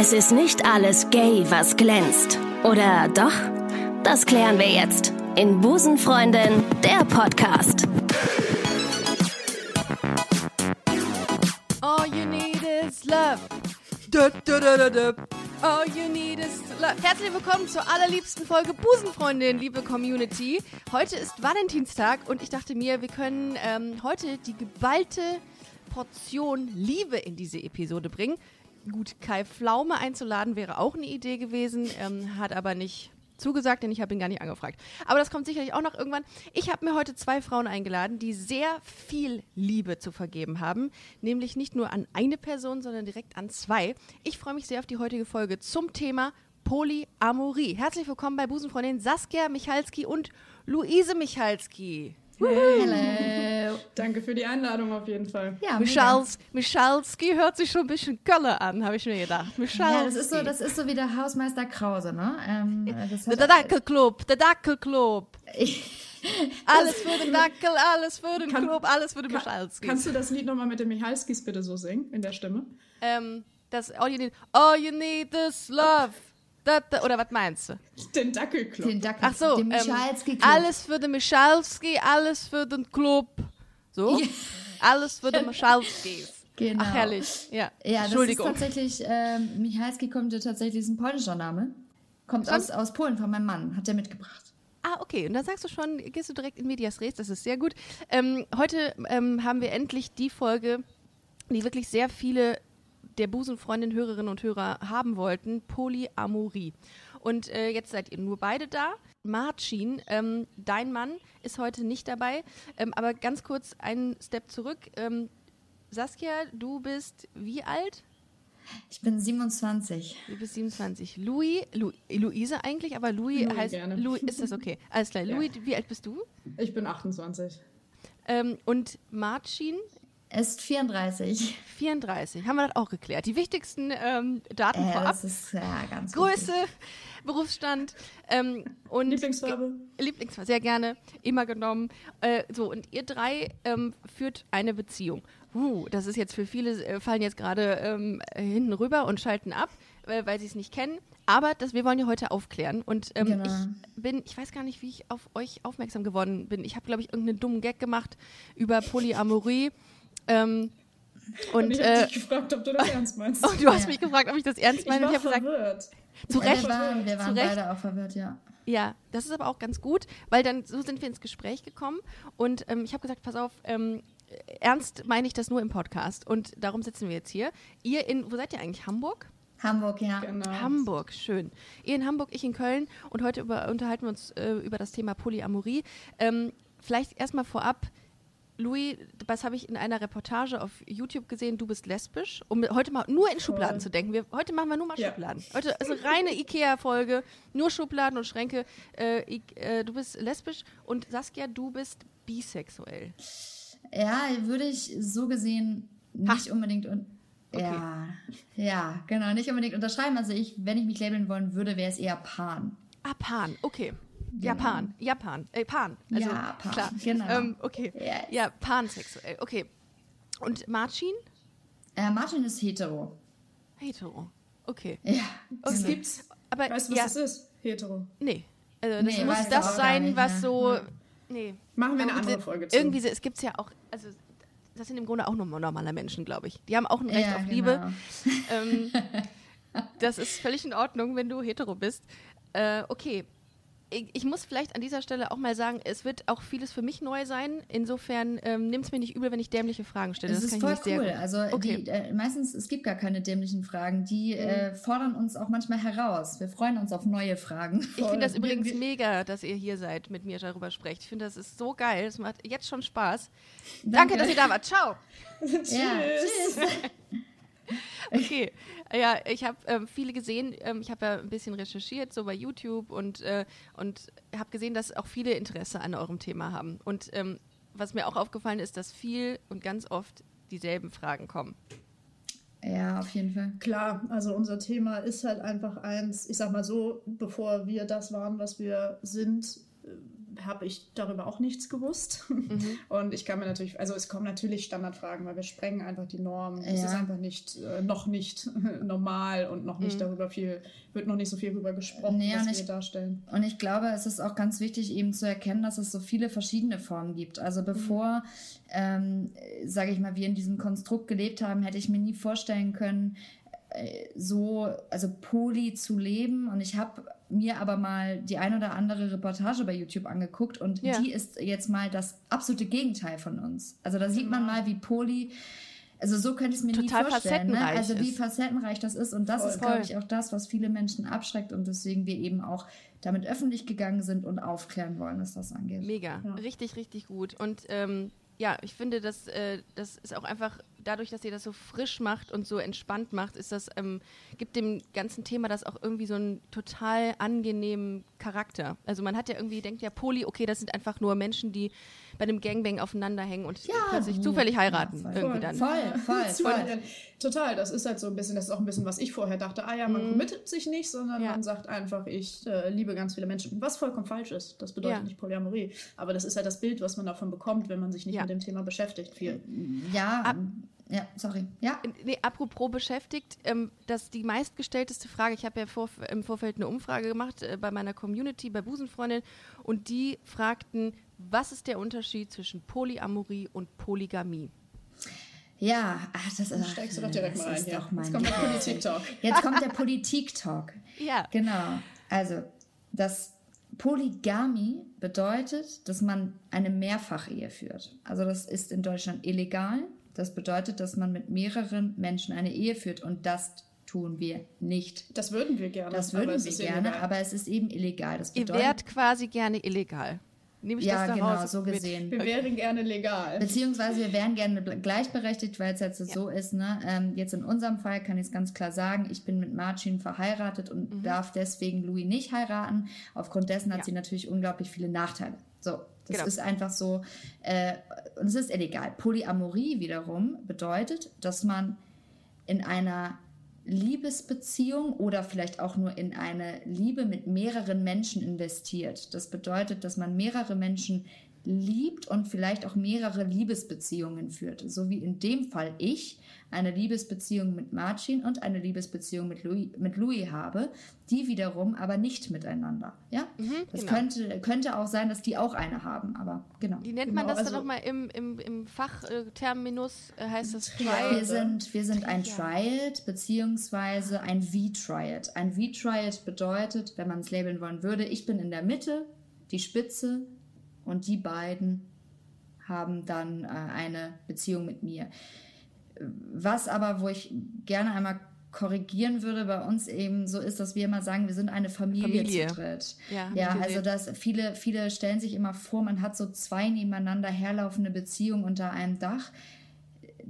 Es ist nicht alles gay, was glänzt. Oder doch? Das klären wir jetzt in Busenfreundin, der Podcast. All you need is love. Du, du, du. All you need is love. Herzlich willkommen zur allerliebsten Folge Busenfreundin, liebe Community. Heute ist Valentinstag und ich dachte mir, wir können ähm, heute die geballte Portion Liebe in diese Episode bringen. Gut, Kai Pflaume einzuladen wäre auch eine Idee gewesen, ähm, hat aber nicht zugesagt, denn ich habe ihn gar nicht angefragt. Aber das kommt sicherlich auch noch irgendwann. Ich habe mir heute zwei Frauen eingeladen, die sehr viel Liebe zu vergeben haben, nämlich nicht nur an eine Person, sondern direkt an zwei. Ich freue mich sehr auf die heutige Folge zum Thema Polyamorie. Herzlich willkommen bei Busenfreundin Saskia Michalski und Luise Michalski. Hello. Danke für die Einladung auf jeden Fall. Ja, Michals, Michalski hört sich schon ein bisschen Kölle an, habe ich mir gedacht. Michalski. Ja, das ist so, das ist so wie der Hausmeister Krause, ne? Ähm, der Dackelclub, der Dackelclub. alles für den Dackel, alles für den kann, Club, alles für den kann, Michalski. Kannst du das Lied nochmal mit den Michalskis bitte so singen, in der Stimme? Ähm, das All You Need, All You Need is Love. Da, da, oder was meinst du? Den Dackelclub. Den Dackel, Ach so, den ähm, alles für den Michalski, alles für den Club. So? alles für den Michalski. Genau. Ach, herrlich. Ja, ja Entschuldigung. Das ist tatsächlich, ähm, Michalski kommt ja tatsächlich, ist ein polnischer Name. Kommt aus, aus Polen von meinem Mann, hat er mitgebracht. Ah, okay. Und da sagst du schon, gehst du direkt in Medias Res, das ist sehr gut. Ähm, heute ähm, haben wir endlich die Folge, die wirklich sehr viele der Busenfreundin Hörerinnen und Hörer haben wollten, Polyamorie. Und äh, jetzt seid ihr nur beide da. Marcin, ähm, dein Mann ist heute nicht dabei, ähm, aber ganz kurz einen Step zurück. Ähm, Saskia, du bist wie alt? Ich bin 27. Du bist 27. Louis, Lu, Luise eigentlich, aber Louis, Louis heißt. Gerne. Louis, ist das okay? Alles klar. Louis, ja. wie alt bist du? Ich bin 28. Ähm, und Marcin ist 34. 34, haben wir das auch geklärt. Die wichtigsten ähm, Daten äh, vorab. Das ist ja ganz Größe, wichtig. Berufsstand ähm, und Lieblingsfarbe. Lieblingsfarbe, sehr gerne, immer genommen. Äh, so, und ihr drei ähm, führt eine Beziehung. Uh, das ist jetzt für viele, äh, fallen jetzt gerade ähm, hinten rüber und schalten ab, äh, weil sie es nicht kennen. Aber das, wir wollen ja heute aufklären. Und ähm, genau. ich bin, ich weiß gar nicht, wie ich auf euch aufmerksam geworden bin. Ich habe, glaube ich, irgendeinen dummen Gag gemacht über Polyamorie. Ähm, und, und ich habe äh, dich gefragt, ob du das ernst meinst. Oh, du hast ja. mich gefragt, ob ich das ernst meine. Ich war ich habe verwirrt. zu Recht. Ja, wir waren, wir waren beide auch verwirrt, ja. Ja, das ist aber auch ganz gut, weil dann so sind wir ins Gespräch gekommen und ähm, ich habe gesagt, pass auf, ähm, ernst meine ich das nur im Podcast und darum sitzen wir jetzt hier. Ihr in, wo seid ihr eigentlich? Hamburg? Hamburg, ja. Genau. Hamburg, schön. Ihr in Hamburg, ich in Köln und heute über, unterhalten wir uns äh, über das Thema Polyamorie. Ähm, vielleicht erstmal vorab, Louis, was habe ich in einer Reportage auf YouTube gesehen? Du bist lesbisch, um heute mal nur in Schubladen Voll. zu denken. Wir, heute machen wir nur mal ja. Schubladen. Heute ist eine reine Ikea-Folge, nur Schubladen und Schränke. Äh, ich, äh, du bist lesbisch und Saskia, du bist bisexuell. Ja, würde ich so gesehen nicht Ach. unbedingt und okay. ja, ja, genau, nicht unbedingt unterschreiben. Also ich, wenn ich mich labeln wollen würde, wäre es eher Pan. Ah, Pan, okay. Genau. Japan, Japan, äh, Pan. Also, Japan, klar. genau. Ähm, okay. Yes. Ja, pansexuell, okay. Und Marcin? Äh, Martin ist hetero. Hetero, okay. Ja. Das genau. gibt's. Aber, weißt du, was ja, das ist? Hetero. Nee. Also das nee, muss das sein, nicht, was so. Ja. Nee. Machen wir eine andere Folge zu. Irgendwie, es gibt ja auch, also das sind im Grunde auch nur normale Menschen, glaube ich. Die haben auch ein Recht ja, auf genau. Liebe. ähm, das ist völlig in Ordnung, wenn du hetero bist. Äh, okay, ich, ich, muss vielleicht an dieser Stelle auch mal sagen, es wird auch vieles für mich neu sein. Insofern ähm, nimm es mir nicht übel, wenn ich dämliche Fragen stelle. Das, das ist voll cool. Also okay. die, äh, meistens, es gibt gar keine dämlichen Fragen. Die mhm. äh, fordern uns auch manchmal heraus. Wir freuen uns auf neue Fragen. Ich finde das übrigens mega, dass ihr hier seid, mit mir darüber sprecht. Ich finde, das ist so geil. Es macht jetzt schon Spaß. Danke, Danke dass ihr da wart. Ciao. tschüss. Ja, tschüss. okay, ja, ich habe ähm, viele gesehen. Ähm, ich habe ja ein bisschen recherchiert, so bei YouTube und, äh, und habe gesehen, dass auch viele Interesse an eurem Thema haben. Und ähm, was mir auch aufgefallen ist, dass viel und ganz oft dieselben Fragen kommen. Ja, auf jeden Fall. Klar, also unser Thema ist halt einfach eins, ich sag mal so, bevor wir das waren, was wir sind, habe ich darüber auch nichts gewusst. Mhm. Und ich kann mir natürlich, also es kommen natürlich Standardfragen, weil wir sprengen einfach die Normen. Ja. Es ist einfach nicht, äh, noch nicht normal und noch nicht mhm. darüber viel, wird noch nicht so viel darüber gesprochen, nee, was wir darstellen. Und ich glaube, es ist auch ganz wichtig, eben zu erkennen, dass es so viele verschiedene Formen gibt. Also bevor, mhm. ähm, sage ich mal, wir in diesem Konstrukt gelebt haben, hätte ich mir nie vorstellen können, so, also poly zu leben. Und ich habe mir aber mal die ein oder andere Reportage bei YouTube angeguckt und ja. die ist jetzt mal das absolute Gegenteil von uns. Also da sieht man mal, wie poly also so könnte ich es mir Total nie vorstellen. Ne? Also wie facettenreich das ist. Und das Voll. ist, glaube ich, auch das, was viele Menschen abschreckt und deswegen wir eben auch damit öffentlich gegangen sind und aufklären wollen, was das angeht. Mega, ja. richtig, richtig gut. Und ähm, ja, ich finde, dass, äh, das ist auch einfach dadurch, dass ihr das so frisch macht und so entspannt macht, ist das, ähm, gibt dem ganzen Thema das auch irgendwie so einen total angenehmen Charakter. Also man hat ja irgendwie, denkt ja, Poli, okay, das sind einfach nur Menschen, die bei einem Gangbang aufeinander hängen und ja, plötzlich zufällig heiraten. Ja, voll, irgendwie dann. Voll, voll, voll. Total, das ist halt so ein bisschen, das ist auch ein bisschen, was ich vorher dachte, ah ja, man mm. committet sich nicht, sondern ja. man sagt einfach, ich äh, liebe ganz viele Menschen. Was vollkommen falsch ist. Das bedeutet nicht Polyamorie. Aber das ist halt das Bild, was man davon bekommt, wenn man sich nicht mit dem Thema beschäftigt. Viel. Ja, Ab ja, sorry. Ja. Nee, apropos beschäftigt, ähm, das die meistgestellteste Frage, ich habe ja vor, im Vorfeld eine Umfrage gemacht äh, bei meiner Community, bei Busenfreundin, und die fragten, was ist der Unterschied zwischen Polyamorie und Polygamie? Ja, ach, das ist. Steigst du doch direkt mal ein. Ja. Jetzt kommt der Politik-Talk. Jetzt kommt der Politik-Talk. ja. Genau. Also, das Polygamie bedeutet, dass man eine Mehrfachehe führt. Also, das ist in Deutschland illegal. Das bedeutet, dass man mit mehreren Menschen eine Ehe führt und das tun wir nicht. Das würden wir gerne. Das würden wir gerne, illegal. aber es ist eben illegal. Das bedeutet, Ihr wärt quasi gerne illegal. Nehme ich ja, das genau, so gesehen. Wir wären gerne legal. Beziehungsweise wir wären gerne gleichberechtigt, weil es jetzt ja. so ist. Ne? Ähm, jetzt in unserem Fall kann ich es ganz klar sagen, ich bin mit Marcin verheiratet und mhm. darf deswegen Louis nicht heiraten. Aufgrund dessen hat ja. sie natürlich unglaublich viele Nachteile. So, das genau. ist einfach so, äh, und es ist illegal. Polyamorie wiederum bedeutet, dass man in einer Liebesbeziehung oder vielleicht auch nur in eine Liebe mit mehreren Menschen investiert. Das bedeutet, dass man mehrere Menschen liebt und vielleicht auch mehrere Liebesbeziehungen führt. So wie in dem Fall ich eine Liebesbeziehung mit Marcin und eine Liebesbeziehung mit Louis, mit Louis habe, die wiederum aber nicht miteinander. Ja, mhm, das genau. könnte, könnte auch sein, dass die auch eine haben, aber genau. Wie nennt genau, man das also, dann nochmal im, im, im Fachterminus? Äh, heißt das Triad? Wir sind, wir sind ein Triad beziehungsweise ein V-Triad. Ein V-Triad bedeutet, wenn man es labeln wollen würde, ich bin in der Mitte, die Spitze und die beiden haben dann äh, eine Beziehung mit mir. Was aber, wo ich gerne einmal korrigieren würde bei uns eben so ist, dass wir immer sagen, wir sind eine Familie, Familie. zu dritt. Ja, ja also dass viele, viele stellen sich immer vor, man hat so zwei nebeneinander herlaufende Beziehungen unter einem Dach.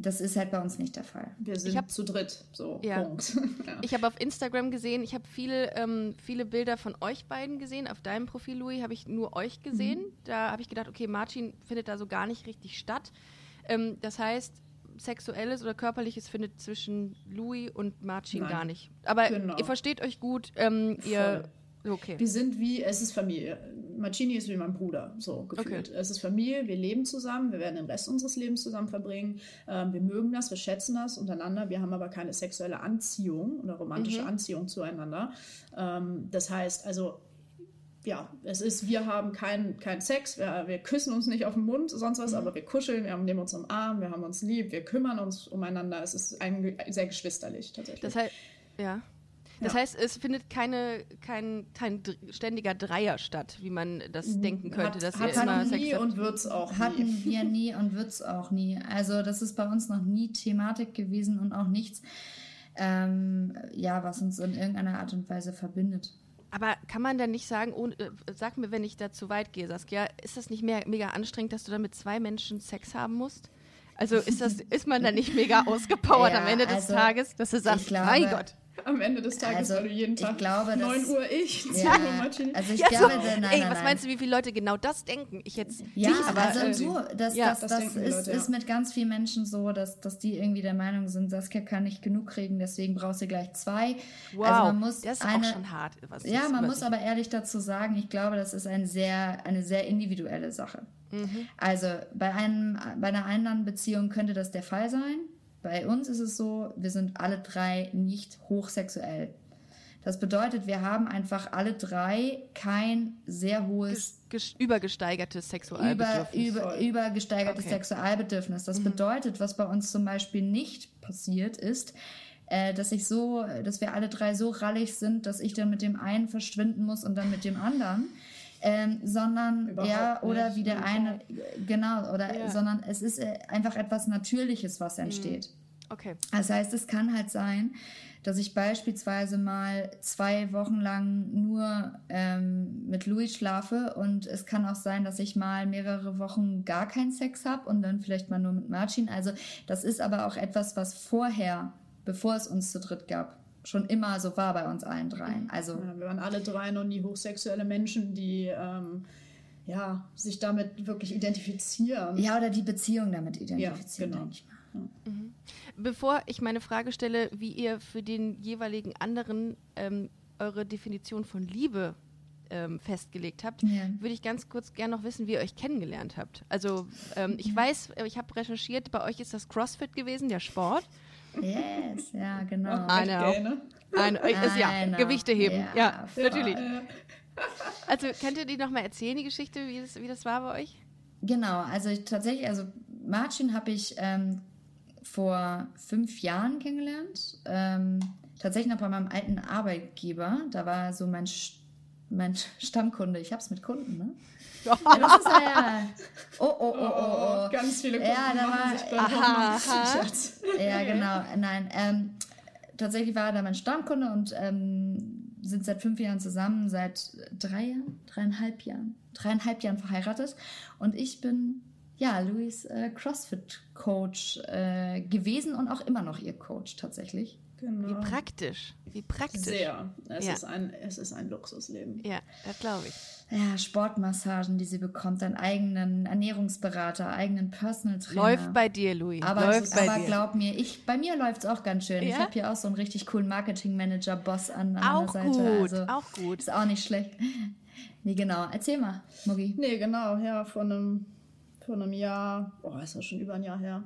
Das ist halt bei uns nicht der Fall. Wir sind hab, zu dritt, so ja. Punkt. ja. Ich habe auf Instagram gesehen, ich habe viele, ähm, viele Bilder von euch beiden gesehen. Auf deinem Profil, Louis, habe ich nur euch gesehen. Mhm. Da habe ich gedacht, okay, Martin findet da so gar nicht richtig statt. Ähm, das heißt, Sexuelles oder Körperliches findet zwischen Louis und Marcin Nein. gar nicht. Aber genau. ihr versteht euch gut, ähm, ihr. Okay. Wir sind wie, es ist Familie. Marcini ist wie mein Bruder, so gefühlt. Okay. Es ist Familie, wir leben zusammen, wir werden den Rest unseres Lebens zusammen verbringen. Ähm, wir mögen das, wir schätzen das untereinander. Wir haben aber keine sexuelle Anziehung oder romantische mhm. Anziehung zueinander. Ähm, das heißt, also ja, es ist, wir haben keinen kein Sex, wir, wir küssen uns nicht auf den Mund, sonst was, mhm. aber wir kuscheln, wir nehmen uns am Arm, wir haben uns lieb, wir kümmern uns umeinander. Es ist ein, sehr geschwisterlich tatsächlich. Das heißt, ja. Das ja. heißt, es findet keine, kein, kein ständiger Dreier statt, wie man das denken könnte. Hat, dass hat ihr immer nie Sex und wird es auch nie. Hatten wir nie und wird es auch nie. Also das ist bei uns noch nie Thematik gewesen und auch nichts, ähm, ja, was uns in irgendeiner Art und Weise verbindet. Aber kann man denn nicht sagen, oh, sag mir, wenn ich da zu weit gehe, Saskia, ist das nicht mehr, mega anstrengend, dass du dann mit zwei Menschen Sex haben musst? Also ist das, ist man da nicht mega ausgepowert ja, am Ende des also Tages, dass du sagst, glaube, mein Gott. Am Ende des Tages, Also, weil du jeden ich Tag glaube, 9 das- Uhr ich, 10 Ja, Uhr Martini. also ich Ja, glaube, so, nein, nein, ey, nein, was nein. meinst du, wie viele Leute genau das denken? Ich jetzt Ja, nicht, aber also äh, so, das, ja, das, das das, ist, Leute, ja. ist mit ganz vielen Menschen so, dass, dass die irgendwie der Meinung sind, Saskia kann nicht genug kriegen, deswegen brauchst du gleich zwei. wow, also man muss das ist eine, auch schon hart. Was Ja, man muss aber ehrlich dazu sagen, ich glaube, das ist ein sehr, eine sehr individuelle Sache. Also bei, einem, bei einer anderen Beziehung könnte das der Fall sein. Bei uns ist es so, wir sind alle drei nicht hochsexuell. Das bedeutet, wir haben einfach alle drei kein sehr hohes ges- übergesteigertes über, Sexualbedürfnis. über, Voll. übergesteigertes Okay. Sexualbedürfnis. Das bedeutet, was bei uns zum Beispiel nicht passiert ist, äh, dass ich so, dass wir alle drei so rallig sind, dass ich dann mit dem einen verschwinden muss und dann mit dem anderen. Ähm, sondern Überhaupt ja, oder nicht. wie der eine, genau, oder Ja. sondern es ist äh, einfach etwas Natürliches, was entsteht. Okay. Das heißt, es kann halt sein, dass ich beispielsweise mal zwei Wochen lang nur ähm, mit Louis schlafe und es kann auch sein, dass ich mal mehrere Wochen gar keinen Sex habe und dann vielleicht mal nur mit Marcin. Also das ist aber auch etwas, was vorher, bevor es uns zu dritt gab, schon immer so war bei uns allen dreien. Also Ja, wir waren alle drei noch nie hochsexuelle Menschen, die ähm, ja, sich damit wirklich identifizieren. ja, oder die Beziehung damit identifizieren. genau. denke ich mal. Bevor ich meine Frage stelle, wie ihr für den jeweiligen anderen ähm, eure Definition von Liebe ähm, festgelegt habt, Ja. würde ich ganz kurz gerne noch wissen, wie ihr euch kennengelernt habt. Also ähm, ich weiß, äh, ich habe recherchiert, bei euch ist das CrossFit gewesen, der Sport. Yes, ja, genau. Ah, Eine auch. Gay, ne? Ein, äh, ist, ja, Einer. Gewichte heben. Ja, Ja, natürlich. Äh, Also könnt ihr die nochmal erzählen, die Geschichte, wie das, wie das war bei euch? Genau, also ich, tatsächlich, also Marcin habe ich ähm, vor fünf Jahren kennengelernt. Ähm, tatsächlich noch bei meinem alten Arbeitgeber. Da war so mein, Sch- mein Stammkunde. Ich hab's mit Kunden, ne? Ja, das ist ja, ja. Oh, oh, oh, oh, oh, oh. ganz viele Kunden Ja, da war- sich Aha, aha. Ja, genau. Nein, ähm, tatsächlich war er da mein Stammkunde und ähm, sind seit fünf Jahren zusammen, seit drei Jahren, dreieinhalb Jahren, dreieinhalb Jahren verheiratet. Und ich bin, ja, Louis äh, CrossFit-Coach äh, gewesen und auch immer noch ihr Coach tatsächlich. Wie Genau. praktisch. Wie praktisch. Sehr. Es, Ja. ist ein, es ist ein Luxusleben. Ja, das glaube ich. Ja, Sportmassagen, die sie bekommt, einen eigenen Ernährungsberater, eigenen Personal Trainer. Läuft bei dir, Louis. Aber, Läuft bei aber dir. glaub mir, ich, bei mir läuft es auch ganz schön. Ich Ja? habe hier auch so einen richtig coolen Marketing-Manager-Boss an, an auch meiner Seite. gut, Also, auch gut. Ist auch nicht schlecht. Nee, genau. Erzähl mal, Mugi. Nee, genau, ja, vor einem, vor einem Jahr, oh, ist das schon über ein Jahr her,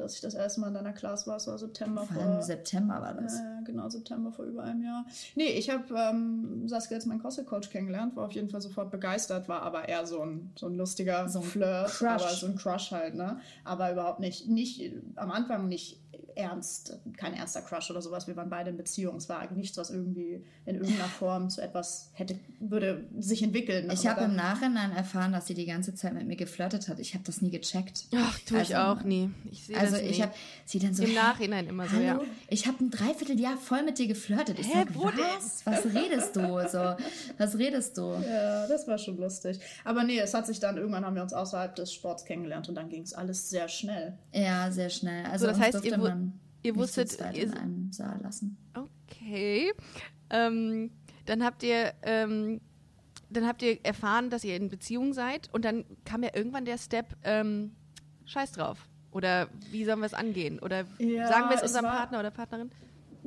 dass ich das erste Mal in deiner Class war, es war September Vor vor. September war das. Äh, genau, September vor über einem Jahr. Nee, ich habe ähm, Saskia jetzt meinen CrossFit-Coach kennengelernt, war auf jeden Fall sofort begeistert, war aber eher so ein, so ein lustiger So ein Flirt, Crush. aber so ein Crush halt, ne? Aber überhaupt nicht, nicht, am Anfang nicht ernst, kein ernster Crush oder sowas. Wir waren beide in Beziehung. Es war nichts, was irgendwie in irgendeiner Form zu etwas hätte, würde sich entwickeln. Ich Aber habe im Nachhinein erfahren, dass sie die ganze Zeit mit mir geflirtet hat. Ich habe das nie gecheckt. Ach, tue ich Also- auch nie. Ich sehe Also das nie. ich habe sie dann so Im Nachhinein immer so, ja. Ich habe ein Dreivierteljahr voll mit dir geflirtet. Ich Hä, sag, wo was? Was redest du? So, was redest du? Ja, das war schon lustig. Aber nee, es hat sich dann, irgendwann haben wir uns außerhalb des Sports kennengelernt und dann ging es alles sehr schnell. Ja, sehr schnell. Also das uns heißt, ihr wu- man ihr wusstet, ihr- in einem Saal lassen. Okay. Ähm, dann habt ihr, ähm, dann habt ihr erfahren, dass ihr in Beziehung seid und dann kam ja irgendwann der Step, ähm, scheiß drauf. Oder wie sollen wir es angehen? Oder Ja, sagen wir es unserem Partner oder Partnerin?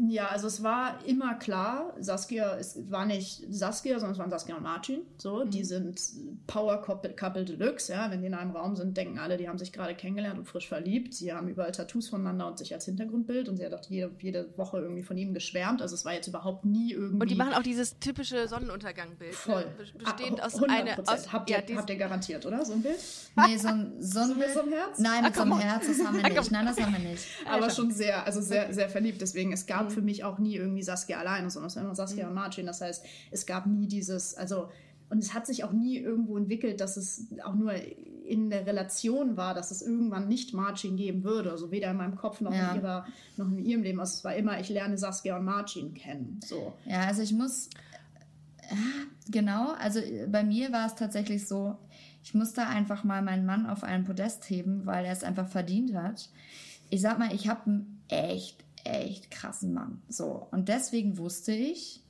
Ja, also es war immer klar, Saskia, es war nicht Saskia, sondern es waren Saskia und Martin. So, die sind Power Couple, Deluxe, ja. Wenn die in einem Raum sind, denken alle, die haben sich gerade kennengelernt und frisch verliebt. Sie haben überall Tattoos voneinander und sich als Hintergrundbild und sie hat auch jede, jede Woche irgendwie von ihm geschwärmt. Also es war jetzt überhaupt nie irgendwie. Und die machen auch dieses typische Sonnenuntergangbild. voll. Ne? Be- Bestehend Ah, aus 100%. einer. Aus, habt, ihr, ja, habt ihr garantiert, oder? So ein Bild? Nee, so ein, so ein So Herz? Nein, mit Ah, so einem. Herz, das haben wir Ah, nicht. Nein, das haben wir nicht. aber schon sehr, also sehr, sehr verliebt. Deswegen, es Mhm. Gab für mich auch nie irgendwie Saskia alleine, sondern es war immer Saskia und Martin. Das heißt, es gab nie dieses, also, und es hat sich auch nie irgendwo entwickelt, dass es auch nur in der Relation war, dass es irgendwann nicht Martin geben würde. Also weder in meinem Kopf noch, Ja. in, ihrer, noch in ihrem Leben. Also es war immer, ich lerne Saskia und Martin kennen. So. Ja, also ich muss, ja, genau, also bei mir war es tatsächlich so, ich musste einfach mal meinen Mann auf einen Podest heben, weil er es einfach verdient hat. Ich sag mal, ich habe einen echt, echt krassen Mann. So. Und deswegen wusste ich,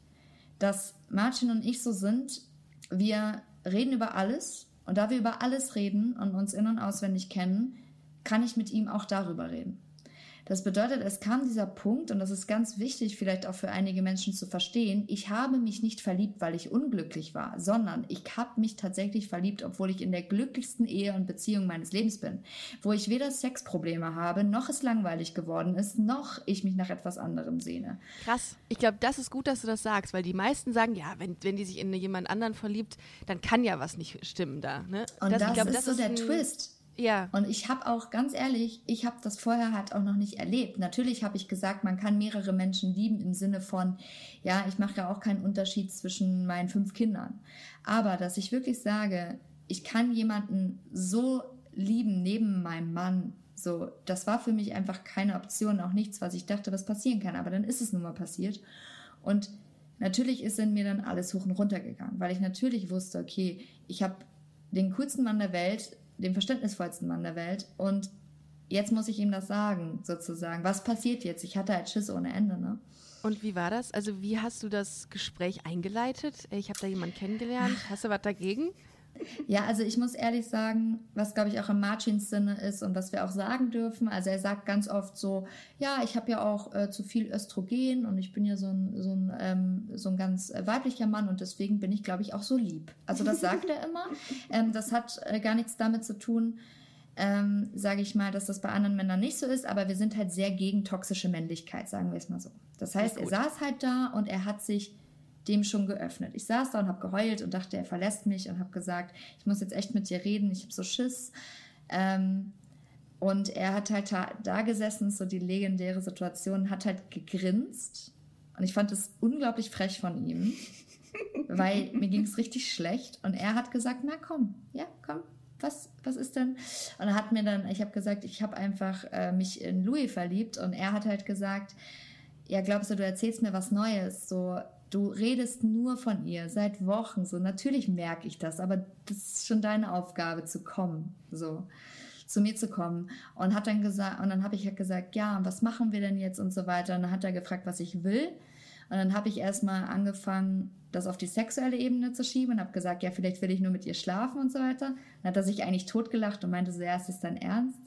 dass Martin und ich so sind, wir reden über alles. Und da wir über alles reden und uns in- und auswendig kennen, kann ich mit ihm auch darüber reden. Das bedeutet, es kam dieser Punkt, und das ist ganz wichtig vielleicht auch für einige Menschen zu verstehen, ich habe mich nicht verliebt, weil ich unglücklich war, sondern ich habe mich tatsächlich verliebt, obwohl ich in der glücklichsten Ehe und Beziehung meines Lebens bin, wo ich weder Sexprobleme habe, noch es langweilig geworden ist, noch ich mich nach etwas anderem sehne. Krass. Ich glaube, das ist gut, dass du das sagst, weil die meisten sagen, ja, wenn, wenn die sich in jemand anderen verliebt, dann kann ja was nicht stimmen da. Ne? Und das, das, glaub, ist das so der ein, Twist. Ja. Und ich habe auch, ganz ehrlich, ich habe das vorher halt auch noch nicht erlebt. Natürlich habe ich gesagt, man kann mehrere Menschen lieben im Sinne von, ja, ich mache ja auch keinen Unterschied zwischen meinen fünf Kindern. Aber dass ich wirklich sage, ich kann jemanden so lieben neben meinem Mann, so, das war für mich einfach keine Option, auch nichts, was ich dachte, was passieren kann. Aber dann ist es nun mal passiert. Und natürlich ist in mir dann alles hoch und runter gegangen, weil ich natürlich wusste, okay, ich habe den coolsten Mann der Welt, den verständnisvollsten Mann der Welt und jetzt muss ich ihm das sagen, sozusagen. Was passiert jetzt? Ich hatte halt Schiss ohne Ende, ne? Und wie war das? Also wie hast du das Gespräch eingeleitet? Ich habe da jemanden kennengelernt. Hast du was dagegen? Ja, also ich muss ehrlich sagen, was glaube ich auch in Martins Sinne ist und was wir auch sagen dürfen. Also er sagt ganz oft so, ja, ich habe ja auch äh, zu viel Östrogen und ich bin ja so ein, so ein, ähm, so ein ganz äh, weiblicher Mann und deswegen bin ich, glaube ich, auch so lieb. Also das sagt er immer. Ähm, das hat äh, gar nichts damit zu tun, ähm, sage ich mal, dass das bei anderen Männern nicht so ist, aber wir sind halt sehr gegen toxische Männlichkeit, sagen wir es mal so. Das heißt, er saß halt da und er hat sich dem schon geöffnet. Ich saß da und habe geheult und dachte, er verlässt mich und habe gesagt, ich muss jetzt echt mit dir reden, ich habe so Schiss. Ähm, und er hat halt da, da gesessen, so die legendäre Situation, hat halt gegrinst. Und ich fand es unglaublich frech von ihm, weil mir ging es richtig schlecht. Und er hat gesagt, na komm, ja, komm, was, was ist denn? Und er hat mir dann, ich habe gesagt, ich habe einfach äh, mich in Louis verliebt. Und er hat halt gesagt, ja, glaubst du, du erzählst mir was Neues? So, du redest nur von ihr seit Wochen. So, natürlich merke ich das, aber das ist schon deine Aufgabe zu kommen. So zu mir zu kommen und hat dann gesagt und dann habe ich halt gesagt, ja, was machen wir denn jetzt und so weiter und dann hat er gefragt, was ich will und dann habe ich erstmal angefangen, das auf die sexuelle Ebene zu schieben und habe gesagt, ja, vielleicht will ich nur mit ihr schlafen und so weiter. Dann hat er sich eigentlich totgelacht und meinte so, ja, ist das dein Ernst?